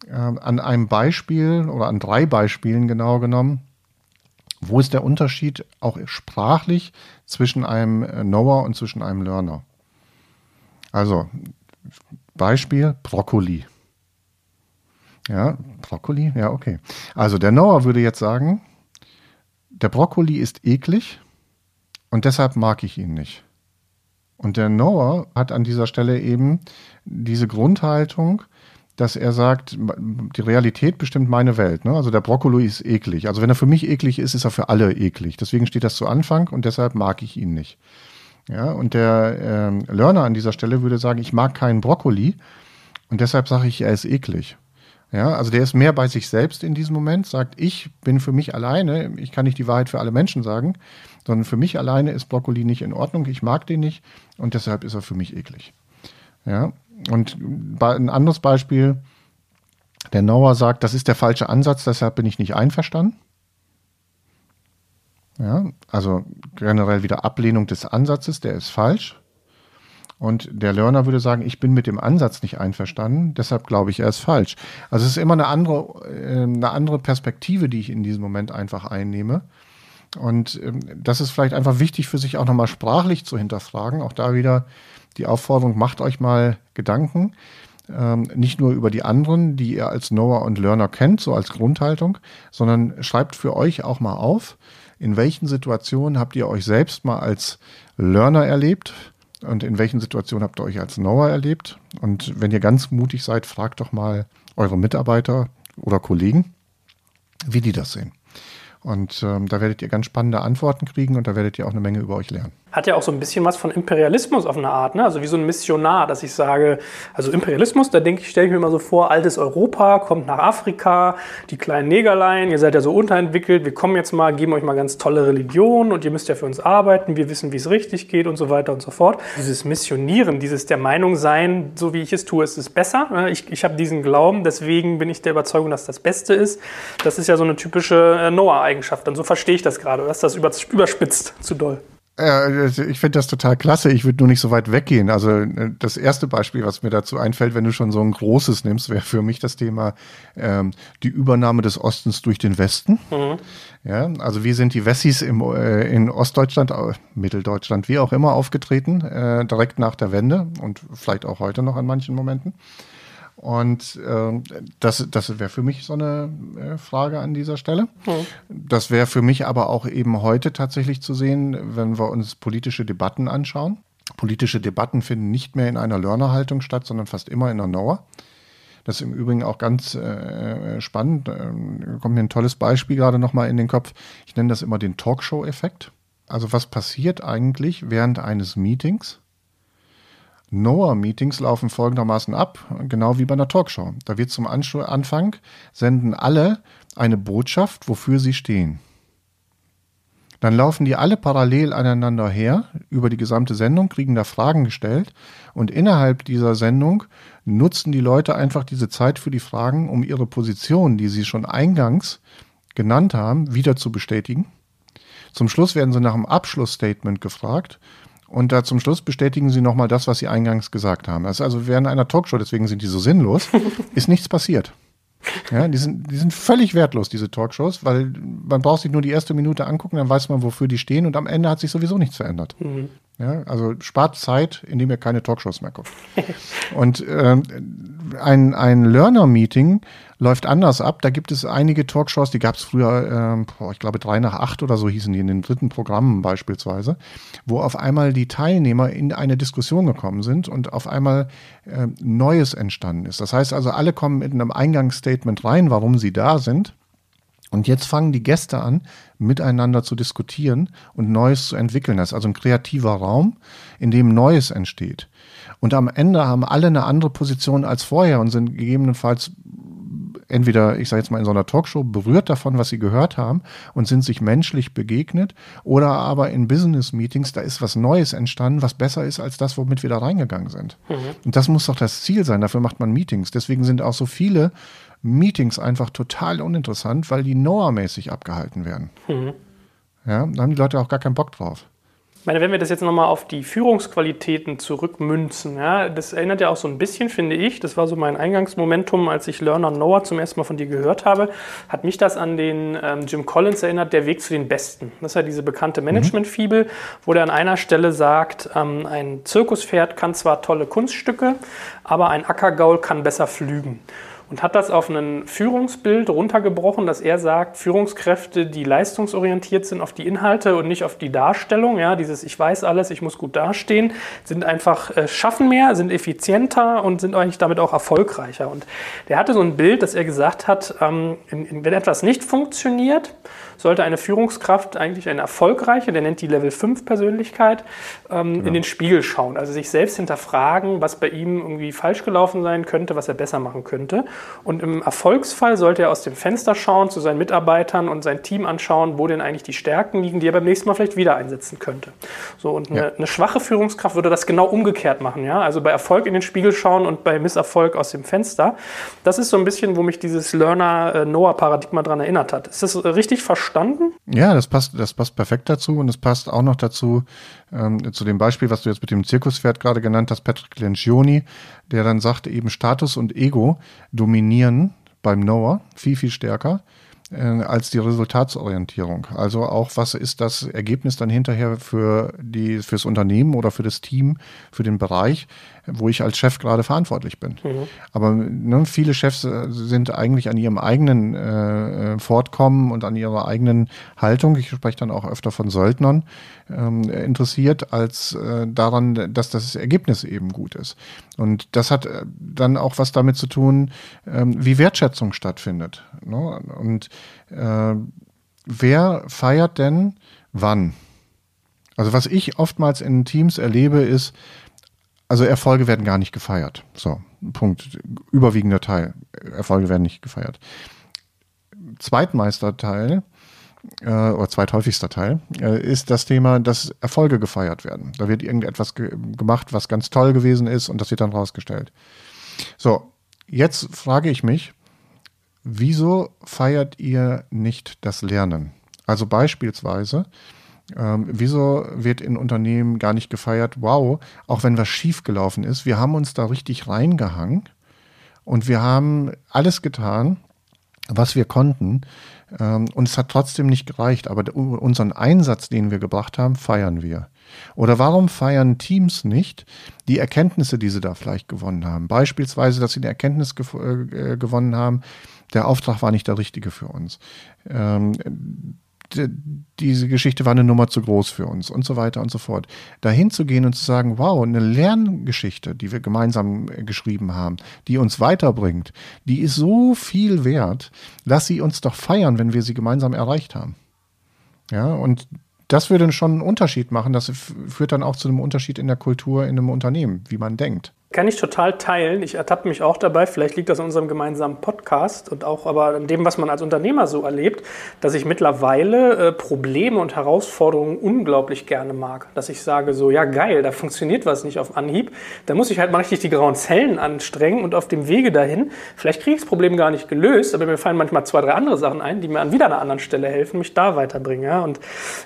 äh, an einem Beispiel oder an drei Beispielen genau genommen. Wo ist der Unterschied auch sprachlich zwischen einem äh, Knower und zwischen einem Learner? Also, Beispiel Brokkoli. Ja, Brokkoli, ja, okay. Also der Knower würde jetzt sagen, der Brokkoli ist eklig und deshalb mag ich ihn nicht. Und der Knower hat an dieser Stelle eben diese Grundhaltung, dass er sagt, die Realität bestimmt meine Welt. Ne? Also der Brokkoli ist eklig. Also wenn er für mich eklig ist, ist er für alle eklig. Deswegen steht das zu Anfang und deshalb mag ich ihn nicht. Ja, und der ähm, Learner an dieser Stelle würde sagen, ich mag keinen Brokkoli und deshalb sage ich, er ist eklig. Ja, also der ist mehr bei sich selbst in diesem Moment, sagt, ich bin für mich alleine, ich kann nicht die Wahrheit für alle Menschen sagen, sondern für mich alleine ist Brokkoli nicht in Ordnung, ich mag den nicht und deshalb ist er für mich eklig. Ja, und ein anderes Beispiel, der Noah sagt, das ist der falsche Ansatz, deshalb bin ich nicht einverstanden. Ja, also generell wieder Ablehnung des Ansatzes, der ist falsch. Und der Learner würde sagen, ich bin mit dem Ansatz nicht einverstanden, deshalb glaube ich, er ist falsch. Also es ist immer eine andere, äh, eine andere Perspektive, die ich in diesem Moment einfach einnehme. Und ähm, das ist vielleicht einfach wichtig für sich auch nochmal sprachlich zu hinterfragen. Auch da wieder die Aufforderung, macht euch mal Gedanken, ähm, nicht nur über die anderen, die ihr als Knower und Learner kennt, so als Grundhaltung, sondern schreibt für euch auch mal auf, in welchen Situationen habt ihr euch selbst mal als Learner erlebt und in welchen Situationen habt ihr euch als Knower erlebt. Und wenn ihr ganz mutig seid, fragt doch mal eure Mitarbeiter oder Kollegen, wie die das sehen. Und ähm, da werdet ihr ganz spannende Antworten kriegen und da werdet ihr auch eine Menge über euch lernen hat ja auch so ein bisschen was von Imperialismus auf eine Art, ne? also wie so ein Missionar, dass ich sage, also Imperialismus, da denke ich, stelle ich mir mal so vor, altes Europa kommt nach Afrika, die kleinen Negerlein, ihr seid ja so unterentwickelt, wir kommen jetzt mal, geben euch mal ganz tolle Religionen und ihr müsst ja für uns arbeiten, wir wissen, wie es richtig geht und so weiter und so fort. Dieses Missionieren, dieses der Meinung sein, so wie ich es tue, ist es besser. Ne? Ich, ich habe diesen Glauben, deswegen bin ich der Überzeugung, dass das Beste ist. Das ist ja so eine typische äh, Noah-Eigenschaft und so verstehe ich das gerade, dass das überspitzt zu doll. Ja, also ich finde das total klasse. Ich würde nur nicht so weit weggehen. Also äh, das erste Beispiel, was mir dazu einfällt, wenn du schon so ein großes nimmst, wäre für mich das Thema ähm, die Übernahme des Ostens durch den Westen. Mhm. Ja, also wie sind die Wessis im, äh, in Ostdeutschland, Mitteldeutschland, wie auch immer aufgetreten, äh, direkt nach der Wende und vielleicht auch heute noch an manchen Momenten. Und äh, das, das wäre für mich so eine äh, Frage an dieser Stelle. Mhm. Das wäre für mich aber auch eben heute tatsächlich zu sehen, wenn wir uns politische Debatten anschauen. Politische Debatten finden nicht mehr in einer Learner-Haltung statt, sondern fast immer in einer Knower. Das ist im Übrigen auch ganz äh, spannend. Ähm, kommt mir ein tolles Beispiel gerade nochmal in den Kopf. Ich nenne das immer den Talkshow-Effekt. Also was passiert eigentlich während eines Meetings? NOAA-Meetings laufen folgendermaßen ab, genau wie bei einer Talkshow. Da wird zum Anfang senden alle eine Botschaft, wofür sie stehen. Dann laufen die alle parallel aneinander her über die gesamte Sendung, kriegen da Fragen gestellt und innerhalb dieser Sendung nutzen die Leute einfach diese Zeit für die Fragen, um ihre Position, die sie schon eingangs genannt haben, wieder zu bestätigen. Zum Schluss werden sie nach einem Abschlussstatement gefragt und da zum Schluss bestätigen sie nochmal das, was sie eingangs gesagt haben. Das ist also während einer Talkshow, deswegen sind die so sinnlos, (laughs) ist nichts passiert. Ja, die sind, die sind völlig wertlos, diese Talkshows, weil man braucht sich nur die erste Minute angucken, dann weiß man, wofür die stehen und am Ende hat sich sowieso nichts verändert. Mhm. Ja, also spart Zeit, indem ihr keine Talkshows mehr guckt. und äh, ein, ein Learner-Meeting läuft anders ab. Da gibt es einige Talkshows, die gab es früher, äh, ich glaube drei nach acht oder so hießen die in den dritten Programmen beispielsweise, wo auf einmal die Teilnehmer in eine Diskussion gekommen sind und auf einmal äh, Neues entstanden ist. Das heißt also, alle kommen mit einem Eingangsstatement rein, warum sie da sind. Und jetzt fangen die Gäste an, miteinander zu diskutieren und Neues zu entwickeln. Das ist also ein kreativer Raum, in dem Neues entsteht. Und am Ende haben alle eine andere Position als vorher und sind gegebenenfalls entweder, ich sage jetzt mal in so einer Talkshow, berührt davon, was sie gehört haben und sind sich menschlich begegnet oder aber in Business-Meetings, da ist was Neues entstanden, was besser ist als das, womit wir da reingegangen sind. Mhm. Und das muss doch das Ziel sein, dafür macht man Meetings. Deswegen sind auch so viele Meetings einfach total uninteressant, weil die Noah-mäßig abgehalten werden. Mhm. Ja, da haben die Leute auch gar keinen Bock drauf. Ich meine, wenn wir das jetzt nochmal auf die Führungsqualitäten zurückmünzen, ja, das erinnert ja auch so ein bisschen, finde ich, das war so mein Eingangsmomentum, als ich Learner Noah zum ersten Mal von dir gehört habe, hat mich das an den ähm, Jim Collins erinnert, der Weg zu den Besten. Das ist ja diese bekannte Management-Fibel, wo der an einer Stelle sagt, ähm, ein Zirkuspferd kann zwar tolle Kunststücke, aber ein Ackergaul kann besser flügen und hat das auf ein Führungsbild runtergebrochen, dass er sagt, Führungskräfte, die leistungsorientiert sind auf die Inhalte und nicht auf die Darstellung, ja, dieses ich weiß alles, ich muss gut dastehen, sind einfach äh, schaffen mehr, sind effizienter und sind eigentlich damit auch erfolgreicher. Und der hatte so ein Bild, dass er gesagt hat, ähm, wenn etwas nicht funktioniert, sollte eine Führungskraft eigentlich eine erfolgreiche, der nennt die Level 5 Persönlichkeit, ähm, ja. in den Spiegel schauen. Also sich selbst hinterfragen, was bei ihm irgendwie falsch gelaufen sein könnte, was er besser machen könnte. Und im Erfolgsfall sollte er aus dem Fenster schauen, zu seinen Mitarbeitern und sein Team anschauen, wo denn eigentlich die Stärken liegen, die er beim nächsten Mal vielleicht wieder einsetzen könnte. So, und eine, ja. eine schwache Führungskraft würde das genau umgekehrt machen. Ja? Also bei Erfolg in den Spiegel schauen und bei Misserfolg aus dem Fenster. Das ist so ein bisschen, wo mich dieses Learner-Noah-Paradigma daran erinnert hat. Ist das richtig verstanden? Verstanden? Ja, das passt, das passt perfekt dazu und es passt auch noch dazu, ähm, zu dem Beispiel, was du jetzt mit dem Zirkuspferd gerade genannt hast, Patrick Lencioni, der dann sagt, eben Status und Ego dominieren beim Noah viel, viel stärker äh, als die Resultatsorientierung. Also auch, was ist das Ergebnis dann hinterher für fürs Unternehmen oder für das Team, für den Bereich, wo ich als Chef gerade verantwortlich bin. Mhm. Aber ne, viele Chefs äh, sind eigentlich an ihrem eigenen äh, Fortkommen und an ihrer eigenen Haltung, ich spreche dann auch öfter von Söldnern, ähm, interessiert, als äh, daran, dass das Ergebnis eben gut ist. Und das hat äh, dann auch was damit zu tun, ähm, wie Wertschätzung stattfindet. Ne? Und äh, wer feiert denn wann? Also was ich oftmals in Teams erlebe, ist, also Erfolge werden gar nicht gefeiert. So, Punkt. Überwiegender Teil. Erfolge werden nicht gefeiert. Zweitmeisterteil äh, oder zweithäufigster Teil äh, ist das Thema, dass Erfolge gefeiert werden. Da wird irgendetwas ge gemacht, was ganz toll gewesen ist und das wird dann rausgestellt. So, jetzt frage ich mich, wieso feiert ihr nicht das Lernen? Also beispielsweise, ähm, wieso wird in Unternehmen gar nicht gefeiert, wow, auch wenn was schiefgelaufen ist, wir haben uns da richtig reingehangen und wir haben alles getan, was wir konnten. Ähm, und es hat trotzdem nicht gereicht, aber unseren Einsatz, den wir gebracht haben, feiern wir. Oder warum feiern Teams nicht die Erkenntnisse, die sie da vielleicht gewonnen haben? Beispielsweise, dass sie eine Erkenntnis ge äh, gewonnen haben, der Auftrag war nicht der richtige für uns. Ähm, diese Geschichte war eine Nummer zu groß für uns und so weiter und so fort. Dahin zu gehen und zu sagen, wow, eine Lerngeschichte, die wir gemeinsam äh, geschrieben haben, die uns weiterbringt, die ist so viel wert. Lass sie uns doch feiern, wenn wir sie gemeinsam erreicht haben. Ja, und das würde schon einen Unterschied machen. Das führt dann auch zu einem Unterschied in der Kultur in einem Unternehmen, wie man denkt. Kann ich total teilen. Ich ertappe mich auch dabei. Vielleicht liegt das an unserem gemeinsamen Podcast und auch aber an dem, was man als Unternehmer so erlebt, dass ich mittlerweile äh, Probleme und Herausforderungen unglaublich gerne mag. Dass ich sage so, ja geil, da funktioniert was nicht auf Anhieb. Da muss ich halt mal richtig die grauen Zellen anstrengen und auf dem Wege dahin, vielleicht kriege ich das Problem gar nicht gelöst, aber mir fallen manchmal zwei, drei andere Sachen ein, die mir an wieder einer anderen Stelle helfen, mich da weiterbringen. Ja? Und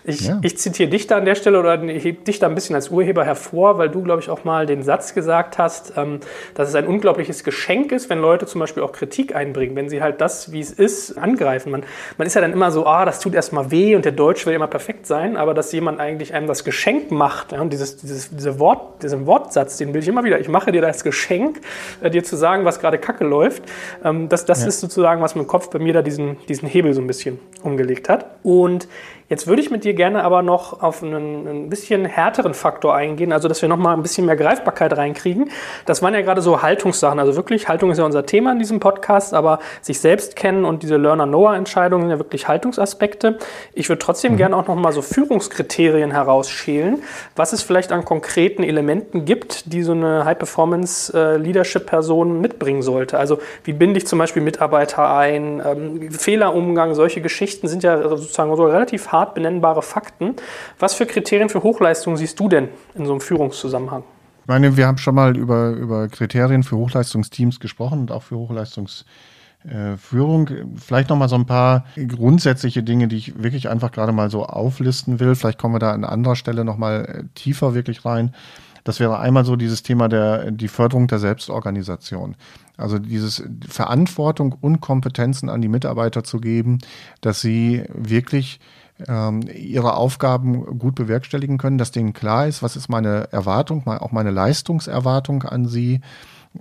ich, ja. ich zitiere dich da an der Stelle oder ich hebe dich da ein bisschen als Urheber hervor, weil du, glaube ich, auch mal den Satz gesagt hast, hast, ähm, dass es ein unglaubliches Geschenk ist, wenn Leute zum Beispiel auch Kritik einbringen, wenn sie halt das, wie es ist, angreifen. Man, man ist ja dann immer so, ah, das tut erstmal weh und der Deutsch will immer perfekt sein, aber dass jemand eigentlich einem das Geschenk macht, ja, und dieses, dieses, diese Wort, diesen Wortsatz, den will ich immer wieder, ich mache dir das Geschenk, äh, dir zu sagen, was gerade kacke läuft, ähm, das, das ja. ist sozusagen, was mit dem Kopf bei mir da diesen, diesen Hebel so ein bisschen umgelegt hat. Und Jetzt würde ich mit dir gerne aber noch auf einen, ein bisschen härteren Faktor eingehen, also dass wir noch mal ein bisschen mehr Greifbarkeit reinkriegen. Das waren ja gerade so Haltungssachen. Also wirklich, Haltung ist ja unser Thema in diesem Podcast, aber sich selbst kennen und diese Learner-Knower-Entscheidungen sind ja wirklich Haltungsaspekte. Ich würde trotzdem mhm. gerne auch nochmal so Führungskriterien herausschälen, was es vielleicht an konkreten Elementen gibt, die so eine High-Performance-Leadership-Person mitbringen sollte. Also wie binde ich zum Beispiel Mitarbeiter ein, ähm, Fehlerumgang, solche Geschichten sind ja sozusagen so relativ hart benennbare Fakten. Was für Kriterien für Hochleistung siehst du denn in so einem Führungszusammenhang? Ich meine, wir haben schon mal über, über Kriterien für Hochleistungsteams gesprochen und auch für Hochleistungsführung. Vielleicht noch mal so ein paar grundsätzliche Dinge, die ich wirklich einfach gerade mal so auflisten will. Vielleicht kommen wir da an anderer Stelle noch mal äh, tiefer wirklich rein. Das wäre einmal so dieses Thema der die Förderung der Selbstorganisation. Also dieses Verantwortung und Kompetenzen an die Mitarbeiter zu geben, dass sie wirklich ihre Aufgaben gut bewerkstelligen können, dass denen klar ist, was ist meine Erwartung, auch meine Leistungserwartung an sie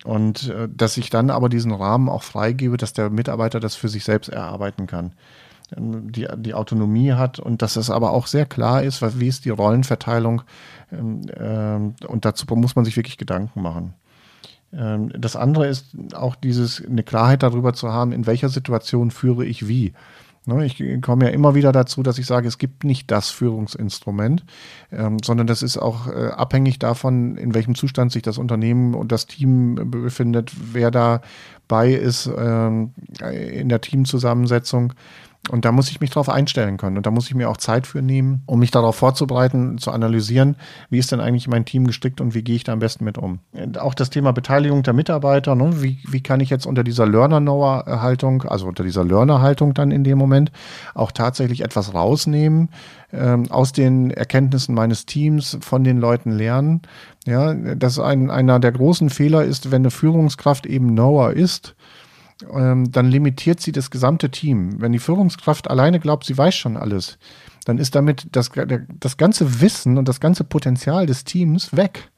und äh, dass ich dann aber diesen Rahmen auch freigebe, dass der Mitarbeiter das für sich selbst erarbeiten kann. Ähm, die, die Autonomie hat und dass es aber auch sehr klar ist, wie ist die Rollenverteilung ähm, äh, und dazu muss man sich wirklich Gedanken machen. Ähm, das andere ist auch dieses, eine Klarheit darüber zu haben, in welcher Situation führe ich wie. Ne, ich komme ja immer wieder dazu, dass ich sage, es gibt nicht das Führungsinstrument, ähm, sondern das ist auch äh, abhängig davon, in welchem Zustand sich das Unternehmen und das Team befindet, wer dabei ist ähm, in der Teamzusammensetzung. Und da muss ich mich darauf einstellen können. Und da muss ich mir auch Zeit für nehmen, um mich darauf vorzubereiten, zu analysieren, wie ist denn eigentlich mein Team gestrickt und wie gehe ich da am besten mit um. Auch das Thema Beteiligung der Mitarbeiter, ne? wie, wie kann ich jetzt unter dieser Learner-Know-Haltung, also unter dieser Learner-Haltung dann in dem Moment, auch tatsächlich etwas rausnehmen, ähm, aus den Erkenntnissen meines Teams, von den Leuten lernen. Ja, dass ein, einer der großen Fehler ist, wenn eine Führungskraft eben Knower ist, ähm, dann limitiert sie das gesamte Team. Wenn die Führungskraft alleine glaubt, sie weiß schon alles, dann ist damit das, das ganze Wissen und das ganze Potenzial des Teams weg.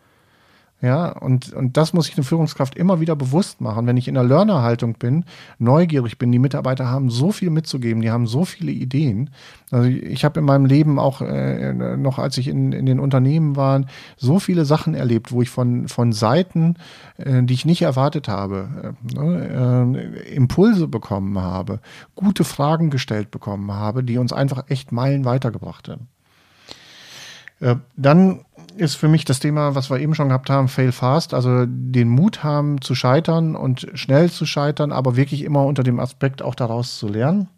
Ja, und, und das muss ich eine Führungskraft immer wieder bewusst machen. Wenn ich in der Learner-Haltung bin, neugierig bin, die Mitarbeiter haben so viel mitzugeben, die haben so viele Ideen. Also ich habe in meinem Leben auch äh, noch, als ich in, in den Unternehmen war, so viele Sachen erlebt, wo ich von, von Seiten, äh, die ich nicht erwartet habe, äh, ne, äh, Impulse bekommen habe, gute Fragen gestellt bekommen habe, die uns einfach echt Meilen weitergebracht haben. Äh, dann ist für mich das Thema, was wir eben schon gehabt haben, fail fast, also den Mut haben zu scheitern und schnell zu scheitern, aber wirklich immer unter dem Aspekt auch daraus zu lernen.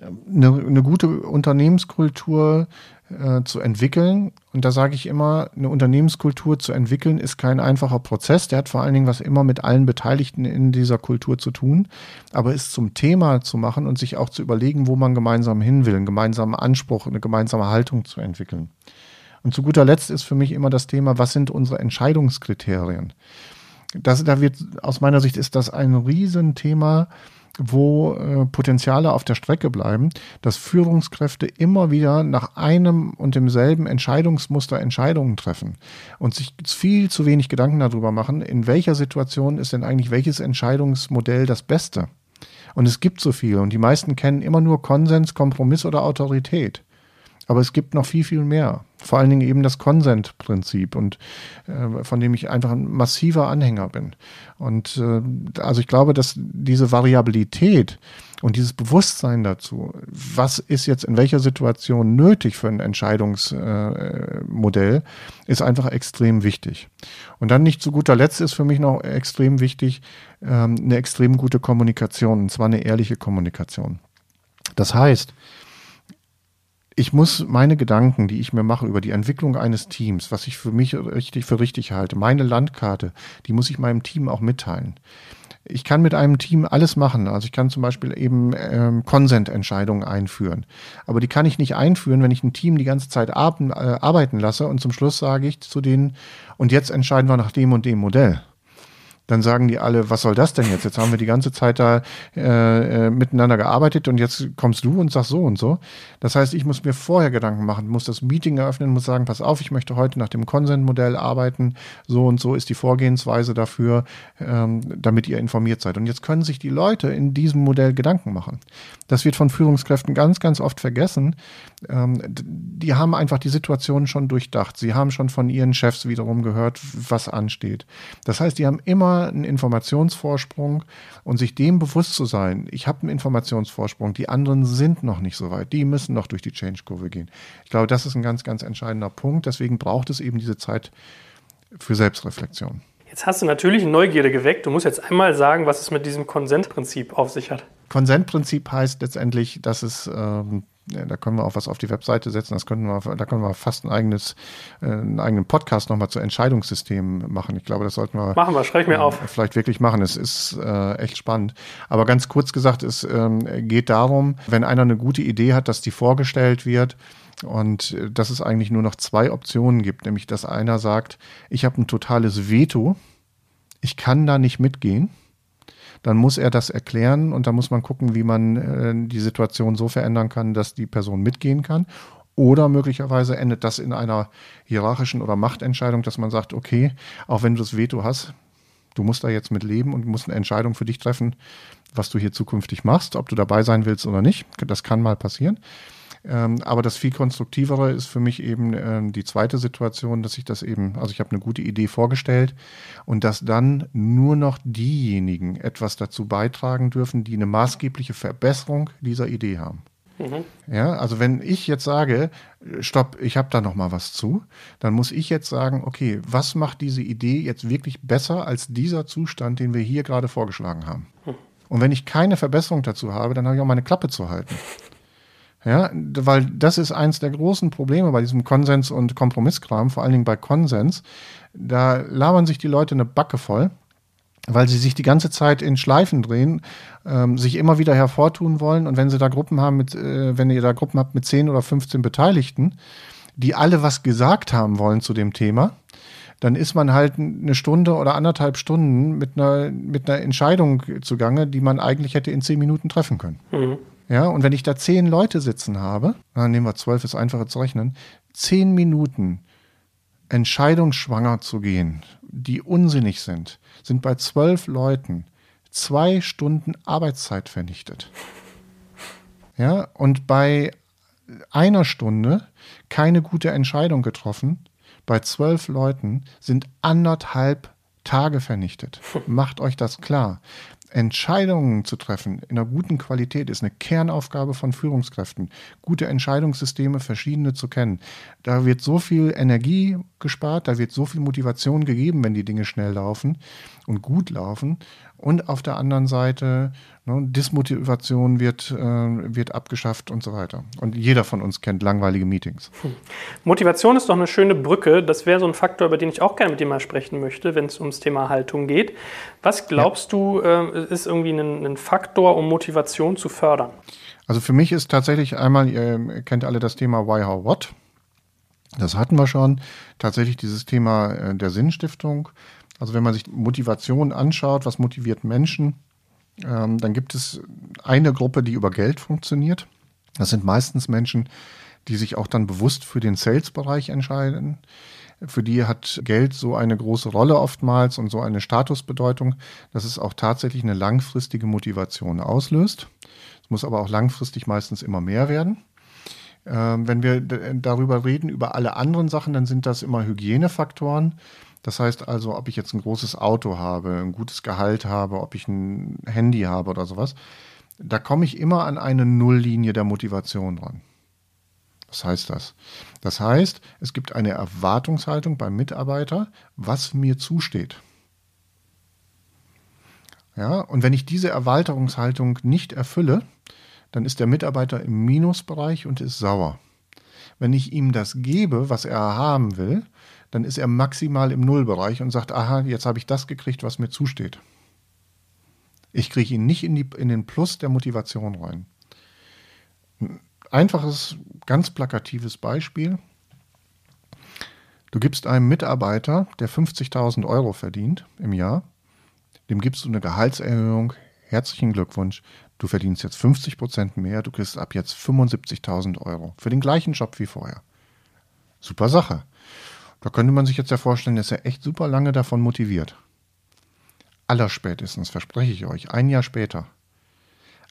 Eine, eine gute Unternehmenskultur äh, zu entwickeln. Und da sage ich immer, eine Unternehmenskultur zu entwickeln ist kein einfacher Prozess. Der hat vor allen Dingen was immer mit allen Beteiligten in dieser Kultur zu tun. Aber es zum Thema zu machen und sich auch zu überlegen, wo man gemeinsam hin will, einen gemeinsamen Anspruch, eine gemeinsame Haltung zu entwickeln. Und zu guter Letzt ist für mich immer das Thema, was sind unsere Entscheidungskriterien? Das, da wird, aus meiner Sicht ist das ein Riesenthema, wo äh, Potenziale auf der Strecke bleiben, dass Führungskräfte immer wieder nach einem und demselben Entscheidungsmuster Entscheidungen treffen und sich viel zu wenig Gedanken darüber machen, in welcher Situation ist denn eigentlich welches Entscheidungsmodell das Beste. Und es gibt so viele und die meisten kennen immer nur Konsens, Kompromiss oder Autorität. Aber es gibt noch viel, viel mehr. Vor allen Dingen eben das Consent-Prinzip und äh, von dem ich einfach ein massiver Anhänger bin. Und äh, also ich glaube, dass diese Variabilität und dieses Bewusstsein dazu, was ist jetzt in welcher Situation nötig für ein Entscheidungsmodell, äh, ist einfach extrem wichtig. Und dann nicht zu guter Letzt ist für mich noch extrem wichtig, ähm, eine extrem gute Kommunikation, und zwar eine ehrliche Kommunikation. Das heißt, ich muss meine Gedanken, die ich mir mache über die Entwicklung eines Teams, was ich für mich richtig für richtig halte, meine Landkarte, die muss ich meinem Team auch mitteilen. Ich kann mit einem Team alles machen. Also ich kann zum Beispiel eben ähm, Consent-Entscheidungen einführen. Aber die kann ich nicht einführen, wenn ich ein Team die ganze Zeit ar äh, arbeiten lasse und zum Schluss sage ich zu denen, und jetzt entscheiden wir nach dem und dem Modell. Dann sagen die alle, was soll das denn jetzt? Jetzt haben wir die ganze Zeit da äh, äh, miteinander gearbeitet und jetzt kommst du und sagst so und so. Das heißt, ich muss mir vorher Gedanken machen, muss das Meeting eröffnen, muss sagen, pass auf, ich möchte heute nach dem Consent-Modell arbeiten, so und so ist die Vorgehensweise dafür, ähm, damit ihr informiert seid. Und jetzt können sich die Leute in diesem Modell Gedanken machen. Das wird von Führungskräften ganz, ganz oft vergessen. Ähm, die haben einfach die Situation schon durchdacht. Sie haben schon von ihren Chefs wiederum gehört, was ansteht. Das heißt, die haben immer einen Informationsvorsprung und sich dem bewusst zu sein, ich habe einen Informationsvorsprung, die anderen sind noch nicht so weit, die müssen noch durch die Change-Kurve gehen. Ich glaube, das ist ein ganz, ganz entscheidender Punkt. Deswegen braucht es eben diese Zeit für Selbstreflexion. Jetzt hast du natürlich Neugierde geweckt. Du musst jetzt einmal sagen, was es mit diesem Konsentprinzip auf sich hat. Konsentprinzip heißt letztendlich, dass es ähm, ja, da können wir auch was auf die Webseite setzen. Das können wir, da können wir fast ein eigenes, äh, einen eigenen Podcast nochmal zu Entscheidungssystemen machen. Ich glaube, das sollten wir. Machen wir, schreib mir äh, auf. Vielleicht wirklich machen. Es ist äh, echt spannend. Aber ganz kurz gesagt, es ähm, geht darum, wenn einer eine gute Idee hat, dass die vorgestellt wird und äh, dass es eigentlich nur noch zwei Optionen gibt. Nämlich, dass einer sagt, ich habe ein totales Veto. Ich kann da nicht mitgehen dann muss er das erklären und dann muss man gucken, wie man äh, die Situation so verändern kann, dass die Person mitgehen kann. Oder möglicherweise endet das in einer hierarchischen oder Machtentscheidung, dass man sagt, okay, auch wenn du das Veto hast, du musst da jetzt mit leben und musst eine Entscheidung für dich treffen, was du hier zukünftig machst, ob du dabei sein willst oder nicht. Das kann mal passieren. Ähm, aber das viel konstruktivere ist für mich eben ähm, die zweite Situation, dass ich das eben, also ich habe eine gute Idee vorgestellt und dass dann nur noch diejenigen etwas dazu beitragen dürfen, die eine maßgebliche Verbesserung dieser Idee haben. Mhm. Ja, also wenn ich jetzt sage, stopp, ich habe da noch mal was zu, dann muss ich jetzt sagen, okay, was macht diese Idee jetzt wirklich besser als dieser Zustand, den wir hier gerade vorgeschlagen haben? Mhm. Und wenn ich keine Verbesserung dazu habe, dann habe ich auch meine Klappe zu halten. (laughs) Ja, weil das ist eins der großen Probleme bei diesem Konsens- und Kompromisskram, vor allen Dingen bei Konsens. Da labern sich die Leute eine Backe voll, weil sie sich die ganze Zeit in Schleifen drehen, ähm, sich immer wieder hervortun wollen. Und wenn sie da Gruppen haben mit, äh, wenn ihr da Gruppen habt mit 10 oder 15 Beteiligten, die alle was gesagt haben wollen zu dem Thema, dann ist man halt eine Stunde oder anderthalb Stunden mit einer, mit einer Entscheidung zugange, die man eigentlich hätte in zehn Minuten treffen können. Mhm. Ja, und wenn ich da zehn Leute sitzen habe, dann nehmen wir zwölf, ist einfacher zu rechnen, zehn Minuten entscheidungsschwanger zu gehen, die unsinnig sind, sind bei zwölf Leuten zwei Stunden Arbeitszeit vernichtet. Ja, und bei einer Stunde keine gute Entscheidung getroffen, bei zwölf Leuten sind anderthalb Tage vernichtet. (laughs) Macht euch das klar. Entscheidungen zu treffen in einer guten Qualität ist eine Kernaufgabe von Führungskräften. Gute Entscheidungssysteme, verschiedene zu kennen. Da wird so viel Energie gespart, da wird so viel Motivation gegeben, wenn die Dinge schnell laufen und gut laufen. Und auf der anderen Seite, ne, Dismotivation wird, äh, wird abgeschafft und so weiter. Und jeder von uns kennt langweilige Meetings. Hm. Motivation ist doch eine schöne Brücke. Das wäre so ein Faktor, über den ich auch gerne mit dir mal sprechen möchte, wenn es ums Thema Haltung geht. Was glaubst ja. du, äh, ist irgendwie ein, ein Faktor, um Motivation zu fördern? Also für mich ist tatsächlich einmal, ihr kennt alle das Thema Why, How, What. Das hatten wir schon. Tatsächlich dieses Thema äh, der Sinnstiftung. Also wenn man sich Motivation anschaut, was motiviert Menschen, ähm, dann gibt es eine Gruppe, die über Geld funktioniert. Das sind meistens Menschen, die sich auch dann bewusst für den Sales-Bereich entscheiden. Für die hat Geld so eine große Rolle oftmals und so eine Statusbedeutung, dass es auch tatsächlich eine langfristige Motivation auslöst. Es muss aber auch langfristig meistens immer mehr werden. Ähm, wenn wir darüber reden, über alle anderen Sachen, dann sind das immer Hygienefaktoren. Das heißt also, ob ich jetzt ein großes Auto habe, ein gutes Gehalt habe, ob ich ein Handy habe oder sowas, da komme ich immer an eine Nulllinie der Motivation ran. Was heißt das? Das heißt, es gibt eine Erwartungshaltung beim Mitarbeiter, was mir zusteht. Ja, und wenn ich diese Erwartungshaltung nicht erfülle, dann ist der Mitarbeiter im Minusbereich und ist sauer. Wenn ich ihm das gebe, was er haben will, dann ist er maximal im Nullbereich und sagt, aha, jetzt habe ich das gekriegt, was mir zusteht. Ich kriege ihn nicht in, die, in den Plus der Motivation rein. Ein einfaches, ganz plakatives Beispiel. Du gibst einem Mitarbeiter, der 50.000 Euro verdient im Jahr, dem gibst du eine Gehaltserhöhung. Herzlichen Glückwunsch. Du verdienst jetzt 50 Prozent mehr. Du kriegst ab jetzt 75.000 Euro für den gleichen Job wie vorher. Super Sache. Da könnte man sich jetzt ja vorstellen, dass er echt super lange davon motiviert. Allerspätestens, verspreche ich euch, ein Jahr später.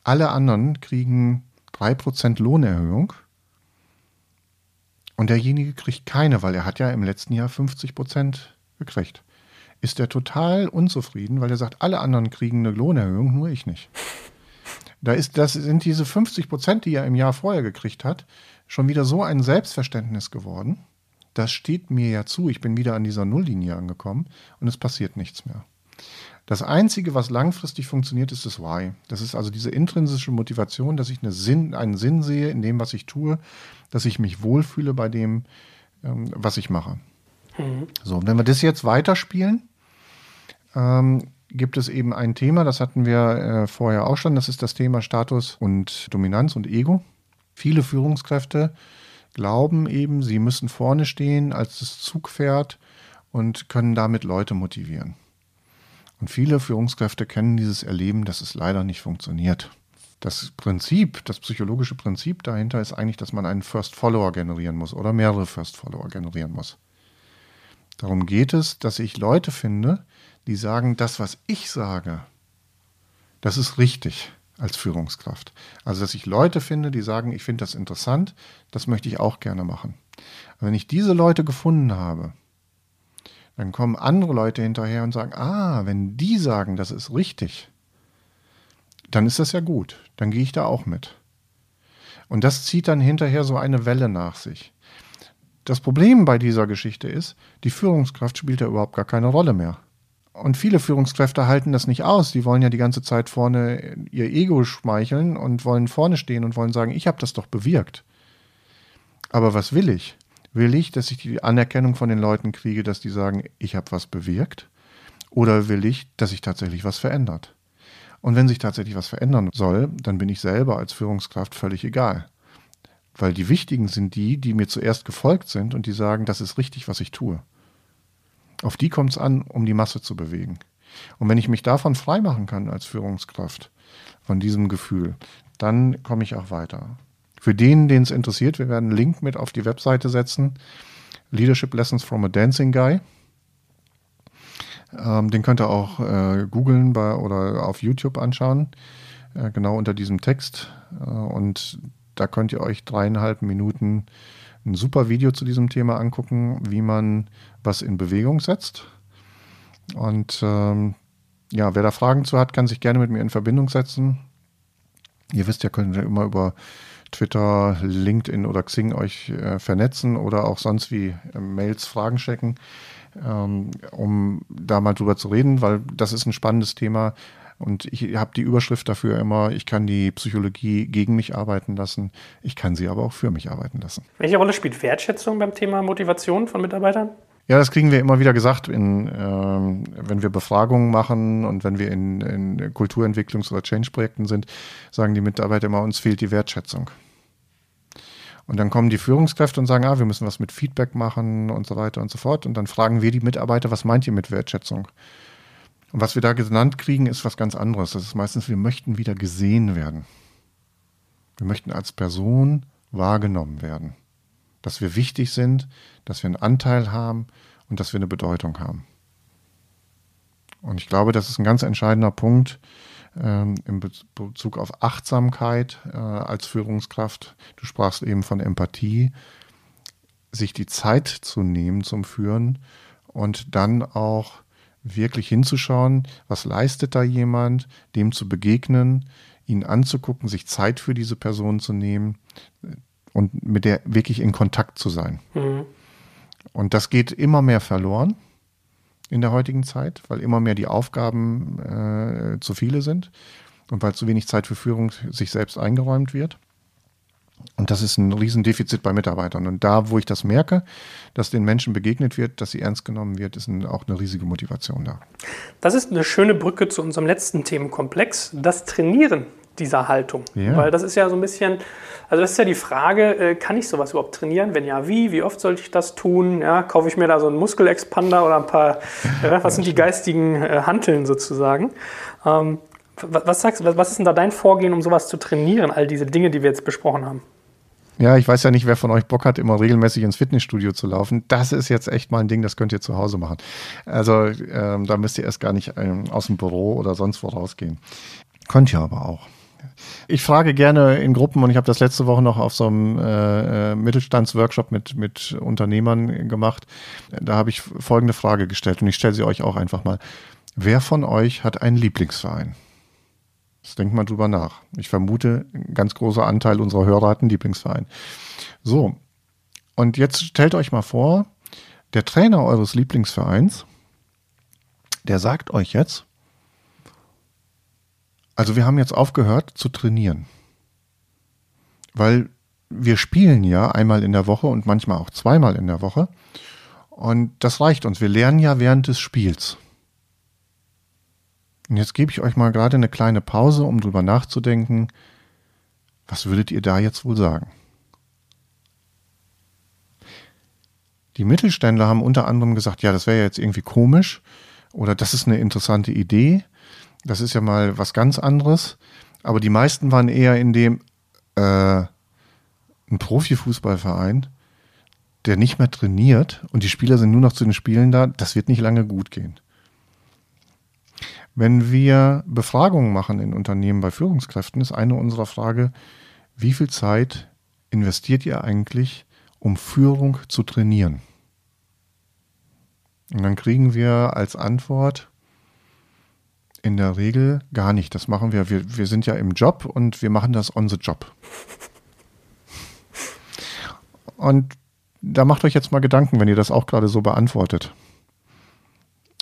Alle anderen kriegen 3% Lohnerhöhung und derjenige kriegt keine, weil er hat ja im letzten Jahr 50% gekriegt. Ist er total unzufrieden, weil er sagt, alle anderen kriegen eine Lohnerhöhung, nur ich nicht. Da ist, das sind diese 50 Prozent, die er im Jahr vorher gekriegt hat, schon wieder so ein Selbstverständnis geworden. Das steht mir ja zu. Ich bin wieder an dieser Nulllinie angekommen und es passiert nichts mehr. Das Einzige, was langfristig funktioniert, ist das Why. Das ist also diese intrinsische Motivation, dass ich eine Sinn, einen Sinn sehe in dem, was ich tue, dass ich mich wohlfühle bei dem, ähm, was ich mache. Mhm. So, und wenn wir das jetzt weiterspielen, ähm, gibt es eben ein Thema, das hatten wir äh, vorher auch schon, das ist das Thema Status und Dominanz und Ego. Viele Führungskräfte glauben eben, sie müssen vorne stehen als das Zugpferd und können damit Leute motivieren. Und viele Führungskräfte kennen dieses Erleben, dass es leider nicht funktioniert. Das Prinzip, das psychologische Prinzip dahinter ist eigentlich, dass man einen First Follower generieren muss oder mehrere First Follower generieren muss. Darum geht es, dass ich Leute finde, die sagen, das, was ich sage, das ist richtig als Führungskraft. Also, dass ich Leute finde, die sagen, ich finde das interessant, das möchte ich auch gerne machen. Und wenn ich diese Leute gefunden habe, dann kommen andere Leute hinterher und sagen, ah, wenn die sagen, das ist richtig, dann ist das ja gut, dann gehe ich da auch mit. Und das zieht dann hinterher so eine Welle nach sich. Das Problem bei dieser Geschichte ist, die Führungskraft spielt ja überhaupt gar keine Rolle mehr. Und viele Führungskräfte halten das nicht aus. Die wollen ja die ganze Zeit vorne ihr Ego schmeicheln und wollen vorne stehen und wollen sagen, ich habe das doch bewirkt. Aber was will ich? Will ich, dass ich die Anerkennung von den Leuten kriege, dass die sagen, ich habe was bewirkt? Oder will ich, dass sich tatsächlich was verändert? Und wenn sich tatsächlich was verändern soll, dann bin ich selber als Führungskraft völlig egal. Weil die Wichtigen sind die, die mir zuerst gefolgt sind und die sagen, das ist richtig, was ich tue. Auf die kommt es an, um die Masse zu bewegen. Und wenn ich mich davon freimachen kann als Führungskraft, von diesem Gefühl, dann komme ich auch weiter. Für den, den es interessiert, wir werden einen Link mit auf die Webseite setzen. Leadership Lessons from a Dancing Guy. Ähm, den könnt ihr auch äh, googeln oder auf YouTube anschauen, äh, genau unter diesem Text. Äh, und da könnt ihr euch dreieinhalb Minuten ein super Video zu diesem Thema angucken, wie man was in Bewegung setzt. Und ähm, ja, wer da Fragen zu hat, kann sich gerne mit mir in Verbindung setzen. Ihr wisst ja, könnt ihr immer über Twitter, LinkedIn oder Xing euch äh, vernetzen oder auch sonst wie äh, Mails Fragen checken, ähm, um da mal drüber zu reden, weil das ist ein spannendes Thema. Und ich habe die Überschrift dafür immer, ich kann die Psychologie gegen mich arbeiten lassen, ich kann sie aber auch für mich arbeiten lassen. Welche Rolle spielt Wertschätzung beim Thema Motivation von Mitarbeitern? Ja, das kriegen wir immer wieder gesagt, in, ähm, wenn wir Befragungen machen und wenn wir in, in Kulturentwicklungs- oder Change-Projekten sind, sagen die Mitarbeiter immer, uns fehlt die Wertschätzung. Und dann kommen die Führungskräfte und sagen, ah, wir müssen was mit Feedback machen und so weiter und so fort. Und dann fragen wir die Mitarbeiter, was meint ihr mit Wertschätzung? Und was wir da genannt kriegen, ist was ganz anderes. Das ist meistens, wir möchten wieder gesehen werden. Wir möchten als Person wahrgenommen werden dass wir wichtig sind, dass wir einen Anteil haben und dass wir eine Bedeutung haben. Und ich glaube, das ist ein ganz entscheidender Punkt ähm, in Bezug auf Achtsamkeit äh, als Führungskraft. Du sprachst eben von Empathie, sich die Zeit zu nehmen zum Führen und dann auch wirklich hinzuschauen, was leistet da jemand, dem zu begegnen, ihn anzugucken, sich Zeit für diese Person zu nehmen, und mit der wirklich in Kontakt zu sein. Mhm. Und das geht immer mehr verloren in der heutigen Zeit, weil immer mehr die Aufgaben äh, zu viele sind und weil zu wenig Zeit für Führung sich selbst eingeräumt wird. Und das ist ein Riesendefizit bei Mitarbeitern. Und da, wo ich das merke, dass den Menschen begegnet wird, dass sie ernst genommen wird, ist auch eine riesige Motivation da. Das ist eine schöne Brücke zu unserem letzten Themenkomplex, das Trainieren dieser Haltung? Ja. Weil das ist ja so ein bisschen, also das ist ja die Frage, äh, kann ich sowas überhaupt trainieren? Wenn ja, wie? Wie oft sollte ich das tun? Ja, kaufe ich mir da so einen Muskelexpander oder ein paar, ja, (laughs) was sind die geistigen äh, Hanteln sozusagen? Was sagst was ist denn da dein Vorgehen, um sowas zu trainieren, all diese Dinge, die wir jetzt besprochen haben? Ja, ich weiß ja nicht, wer von euch Bock hat, immer regelmäßig ins Fitnessstudio zu laufen. Das ist jetzt echt mal ein Ding, das könnt ihr zu Hause machen. Also ähm, da müsst ihr erst gar nicht ähm, aus dem Büro oder sonst wo rausgehen. Könnt ihr aber auch. Ich frage gerne in Gruppen und ich habe das letzte Woche noch auf so einem äh, äh, Mittelstandsworkshop mit, mit Unternehmern gemacht. Da habe ich folgende Frage gestellt und ich stelle sie euch auch einfach mal. Wer von euch hat einen Lieblingsverein? Das denkt man drüber nach. Ich vermute, ein ganz großer Anteil unserer Hörer hat einen Lieblingsverein. So. Und jetzt stellt euch mal vor, der Trainer eures Lieblingsvereins, der sagt euch jetzt, also wir haben jetzt aufgehört zu trainieren. Weil wir spielen ja einmal in der Woche und manchmal auch zweimal in der Woche. Und das reicht uns. Wir lernen ja während des Spiels. Und jetzt gebe ich euch mal gerade eine kleine Pause, um drüber nachzudenken. Was würdet ihr da jetzt wohl sagen? Die Mittelständler haben unter anderem gesagt, ja, das wäre ja jetzt irgendwie komisch oder das ist eine interessante Idee. Das ist ja mal was ganz anderes. Aber die meisten waren eher in dem, äh, ein Profifußballverein, der nicht mehr trainiert und die Spieler sind nur noch zu den Spielen da, das wird nicht lange gut gehen. Wenn wir Befragungen machen in Unternehmen bei Führungskräften, ist eine unserer Frage, wie viel Zeit investiert ihr eigentlich, um Führung zu trainieren? Und dann kriegen wir als Antwort in der Regel gar nicht. Das machen wir. Wir, wir sind ja im Job und wir machen das on the job. Und da macht euch jetzt mal Gedanken, wenn ihr das auch gerade so beantwortet.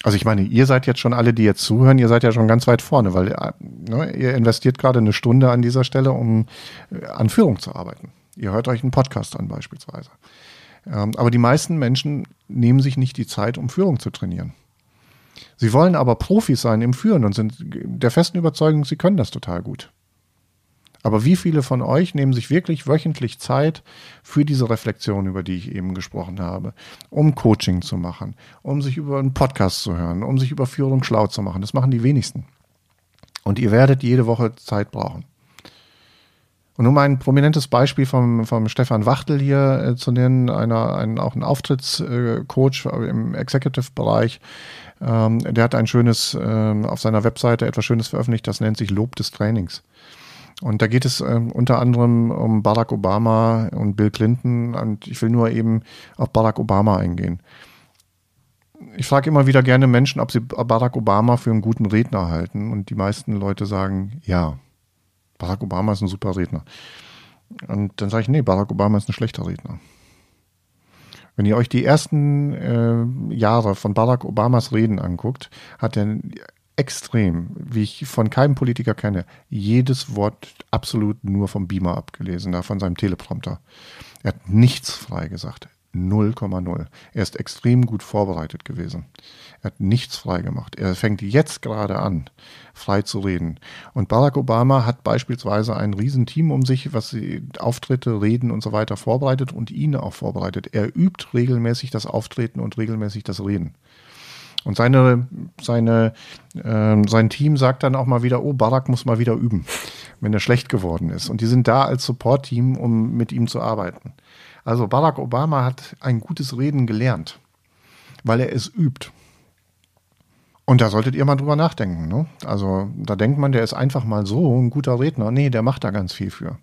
Also ich meine, ihr seid jetzt schon alle, die jetzt zuhören, ihr seid ja schon ganz weit vorne, weil äh, ne, ihr investiert gerade eine Stunde an dieser Stelle, um äh, an Führung zu arbeiten. Ihr hört euch einen Podcast an beispielsweise. Ähm, aber die meisten Menschen nehmen sich nicht die Zeit, um Führung zu trainieren. Sie wollen aber Profis sein im Führen und sind der festen Überzeugung, sie können das total gut. Aber wie viele von euch nehmen sich wirklich wöchentlich Zeit für diese Reflexion, über die ich eben gesprochen habe, um Coaching zu machen, um sich über einen Podcast zu hören, um sich über Führung schlau zu machen? Das machen die wenigsten. Und ihr werdet jede Woche Zeit brauchen. Und um ein prominentes Beispiel vom, vom Stefan Wachtel hier äh, zu nennen, einer, ein, auch ein Auftrittscoach äh, im Executive-Bereich, ähm, der hat ein schönes, äh, auf seiner Webseite etwas Schönes veröffentlicht, das nennt sich Lob des Trainings. Und da geht es äh, unter anderem um Barack Obama und Bill Clinton. Und ich will nur eben auf Barack Obama eingehen. Ich frage immer wieder gerne Menschen, ob sie Barack Obama für einen guten Redner halten. Und die meisten Leute sagen, ja, Barack Obama ist ein super Redner. Und dann sage ich, nee, Barack Obama ist ein schlechter Redner. Wenn ihr euch die ersten äh, Jahre von Barack Obamas Reden anguckt, hat er extrem, wie ich von keinem Politiker kenne, jedes Wort absolut nur vom Beamer abgelesen, da von seinem Teleprompter. Er hat nichts frei gesagt. 0,0. Er ist extrem gut vorbereitet gewesen. Er hat nichts frei gemacht. Er fängt jetzt gerade an, frei zu reden. Und Barack Obama hat beispielsweise ein Riesenteam um sich, was Auftritte, Reden und so weiter vorbereitet und ihn auch vorbereitet. Er übt regelmäßig das Auftreten und regelmäßig das Reden. Und seine, seine, äh, sein Team sagt dann auch mal wieder, oh, Barack muss mal wieder üben, wenn er schlecht geworden ist. Und die sind da als Support-Team, um mit ihm zu arbeiten. Also Barack Obama hat ein gutes Reden gelernt, weil er es übt. Und da solltet ihr mal drüber nachdenken. Ne? Also da denkt man, der ist einfach mal so ein guter Redner. Nee, der macht da ganz viel für.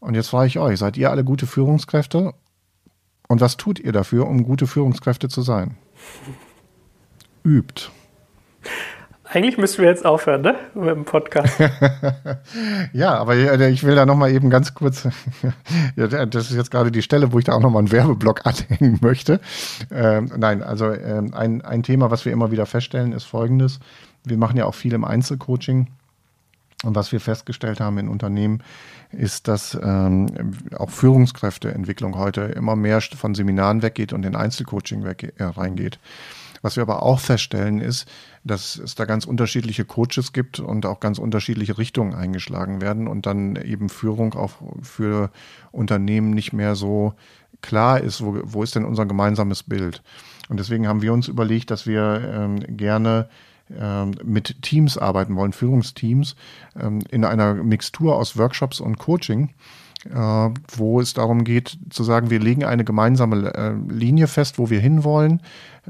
Und jetzt frage ich euch, seid ihr alle gute Führungskräfte? Und was tut ihr dafür, um gute Führungskräfte zu sein? Übt. Eigentlich müssten wir jetzt aufhören, ne? Mit dem Podcast. (laughs) ja, aber ich will da nochmal eben ganz kurz, (laughs) das ist jetzt gerade die Stelle, wo ich da auch nochmal einen Werbeblock (laughs) anhängen möchte. Ähm, nein, also ähm, ein, ein Thema, was wir immer wieder feststellen, ist folgendes. Wir machen ja auch viel im Einzelcoaching. Und was wir festgestellt haben in Unternehmen, ist, dass ähm, auch Führungskräfteentwicklung heute immer mehr von Seminaren weggeht und in Einzelcoaching weg, äh, reingeht. Was wir aber auch feststellen ist, dass es da ganz unterschiedliche Coaches gibt und auch ganz unterschiedliche Richtungen eingeschlagen werden und dann eben Führung auch für Unternehmen nicht mehr so klar ist, wo, wo ist denn unser gemeinsames Bild. Und deswegen haben wir uns überlegt, dass wir ähm, gerne ähm, mit Teams arbeiten wollen, Führungsteams, ähm, in einer Mixtur aus Workshops und Coaching, wo es darum geht zu sagen, wir legen eine gemeinsame äh, Linie fest, wo wir hinwollen.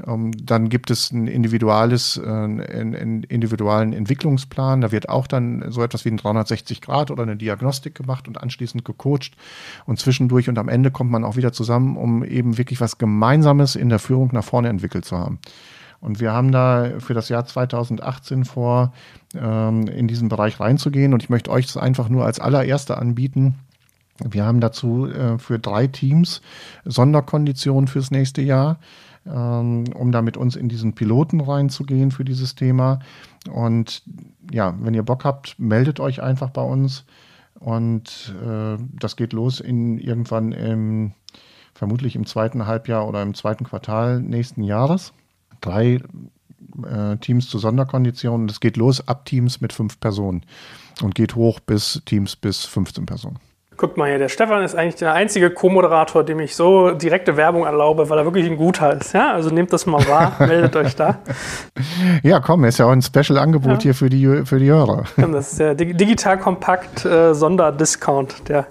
Ähm, dann gibt es ein individuelles, äh, einen individuellen Entwicklungsplan. Da wird auch dann so etwas wie ein 360 Grad oder eine Diagnostik gemacht und anschließend gecoacht. Und zwischendurch und am Ende kommt man auch wieder zusammen, um eben wirklich was Gemeinsames in der Führung nach vorne entwickelt zu haben. Und wir haben da für das Jahr 2018 vor, ähm, in diesen Bereich reinzugehen. Und ich möchte euch das einfach nur als allererste anbieten. Wir haben dazu äh, für drei Teams Sonderkonditionen fürs nächste Jahr, ähm, um da mit uns in diesen Piloten reinzugehen für dieses Thema. Und ja, wenn ihr Bock habt, meldet euch einfach bei uns. Und äh, das geht los in irgendwann im, vermutlich im zweiten Halbjahr oder im zweiten Quartal nächsten Jahres drei äh, Teams zu Sonderkonditionen. Das geht los ab Teams mit fünf Personen und geht hoch bis Teams bis 15 Personen. Guckt mal hier, der Stefan ist eigentlich der einzige Co-Moderator, dem ich so direkte Werbung erlaube, weil er wirklich ein Guter ist. Ja, also nehmt das mal wahr, (laughs) meldet euch da. Ja, komm, ist ja auch ein Special-Angebot ja. hier für die, für die Hörer. Das ist der Digital Kompakt äh, Sonderdiscount, der,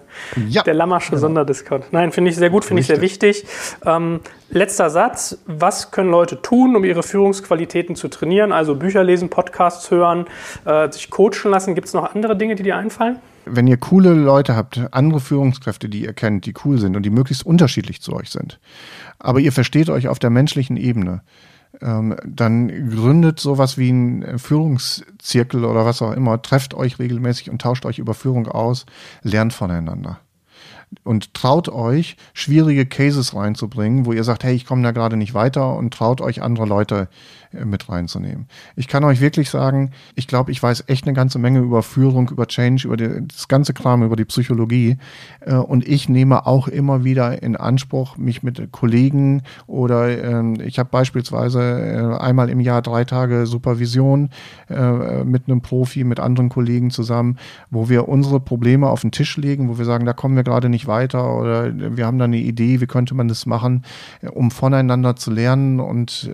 ja. der Lammersche genau. Sonderdiscount. Nein, finde ich sehr gut, finde ich sehr wichtig. Ähm, letzter Satz, was können Leute tun, um ihre Führungsqualitäten zu trainieren? Also Bücher lesen, Podcasts hören, äh, sich coachen lassen. Gibt es noch andere Dinge, die dir einfallen? Wenn ihr coole Leute habt, andere Führungskräfte, die ihr kennt, die cool sind und die möglichst unterschiedlich zu euch sind, aber ihr versteht euch auf der menschlichen Ebene, ähm, dann gründet sowas wie ein Führungszirkel oder was auch immer, trefft euch regelmäßig und tauscht euch über Führung aus, lernt voneinander. Und traut euch, schwierige Cases reinzubringen, wo ihr sagt, hey, ich komme da gerade nicht weiter und traut euch andere Leute äh, mit reinzunehmen. Ich kann euch wirklich sagen, ich glaube, ich weiß echt eine ganze Menge über Führung, über Change, über die, das ganze Kram, über die Psychologie. Äh, und ich nehme auch immer wieder in Anspruch, mich mit Kollegen oder äh, ich habe beispielsweise äh, einmal im Jahr drei Tage Supervision äh, mit einem Profi, mit anderen Kollegen zusammen, wo wir unsere Probleme auf den Tisch legen, wo wir sagen, da kommen wir gerade nicht weiter oder wir haben da eine Idee, wie könnte man das machen, äh, um voneinander zu lernen und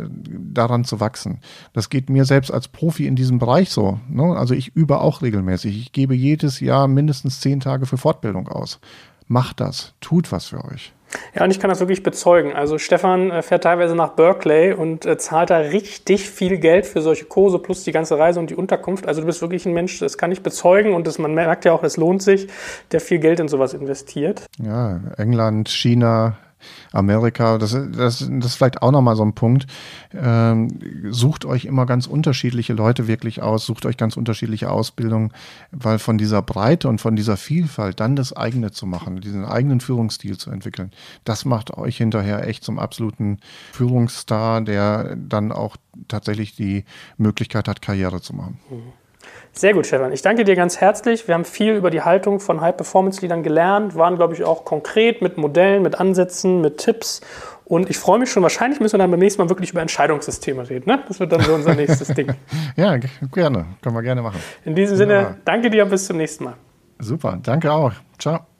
daran zu wachsen. Das geht mir selbst als Profi in diesem Bereich so. Ne? Also ich übe auch regelmäßig. Ich gebe jedes Jahr mindestens zehn Tage für Fortbildung aus. Macht das, tut was für euch. Ja, und ich kann das wirklich bezeugen. Also Stefan äh, fährt teilweise nach Berkeley und äh, zahlt da richtig viel Geld für solche Kurse plus die ganze Reise und die Unterkunft. Also du bist wirklich ein Mensch, das kann ich bezeugen und das, man merkt ja auch, es lohnt sich, der viel Geld in sowas investiert. Ja, England, China, Amerika, das, das, das ist vielleicht auch nochmal so ein Punkt. Ähm, sucht euch immer ganz unterschiedliche Leute wirklich aus, sucht euch ganz unterschiedliche Ausbildungen, weil von dieser Breite und von dieser Vielfalt dann das eigene zu machen, diesen eigenen Führungsstil zu entwickeln, das macht euch hinterher echt zum absoluten Führungsstar, der dann auch tatsächlich die Möglichkeit hat, Karriere zu machen. Mhm. Sehr gut, Stefan. Ich danke dir ganz herzlich. Wir haben viel über die Haltung von High-Performance-Leadern gelernt, waren, glaube ich, auch konkret mit Modellen, mit Ansätzen, mit Tipps. Und ich freue mich schon, wahrscheinlich müssen wir dann beim nächsten Mal wirklich über Entscheidungssysteme reden. Ne? Das wird dann so unser (laughs) nächstes Ding. Ja, gerne. Können wir gerne machen. In diesem Sinne, danke dir und bis zum nächsten Mal. Super, danke auch. Ciao.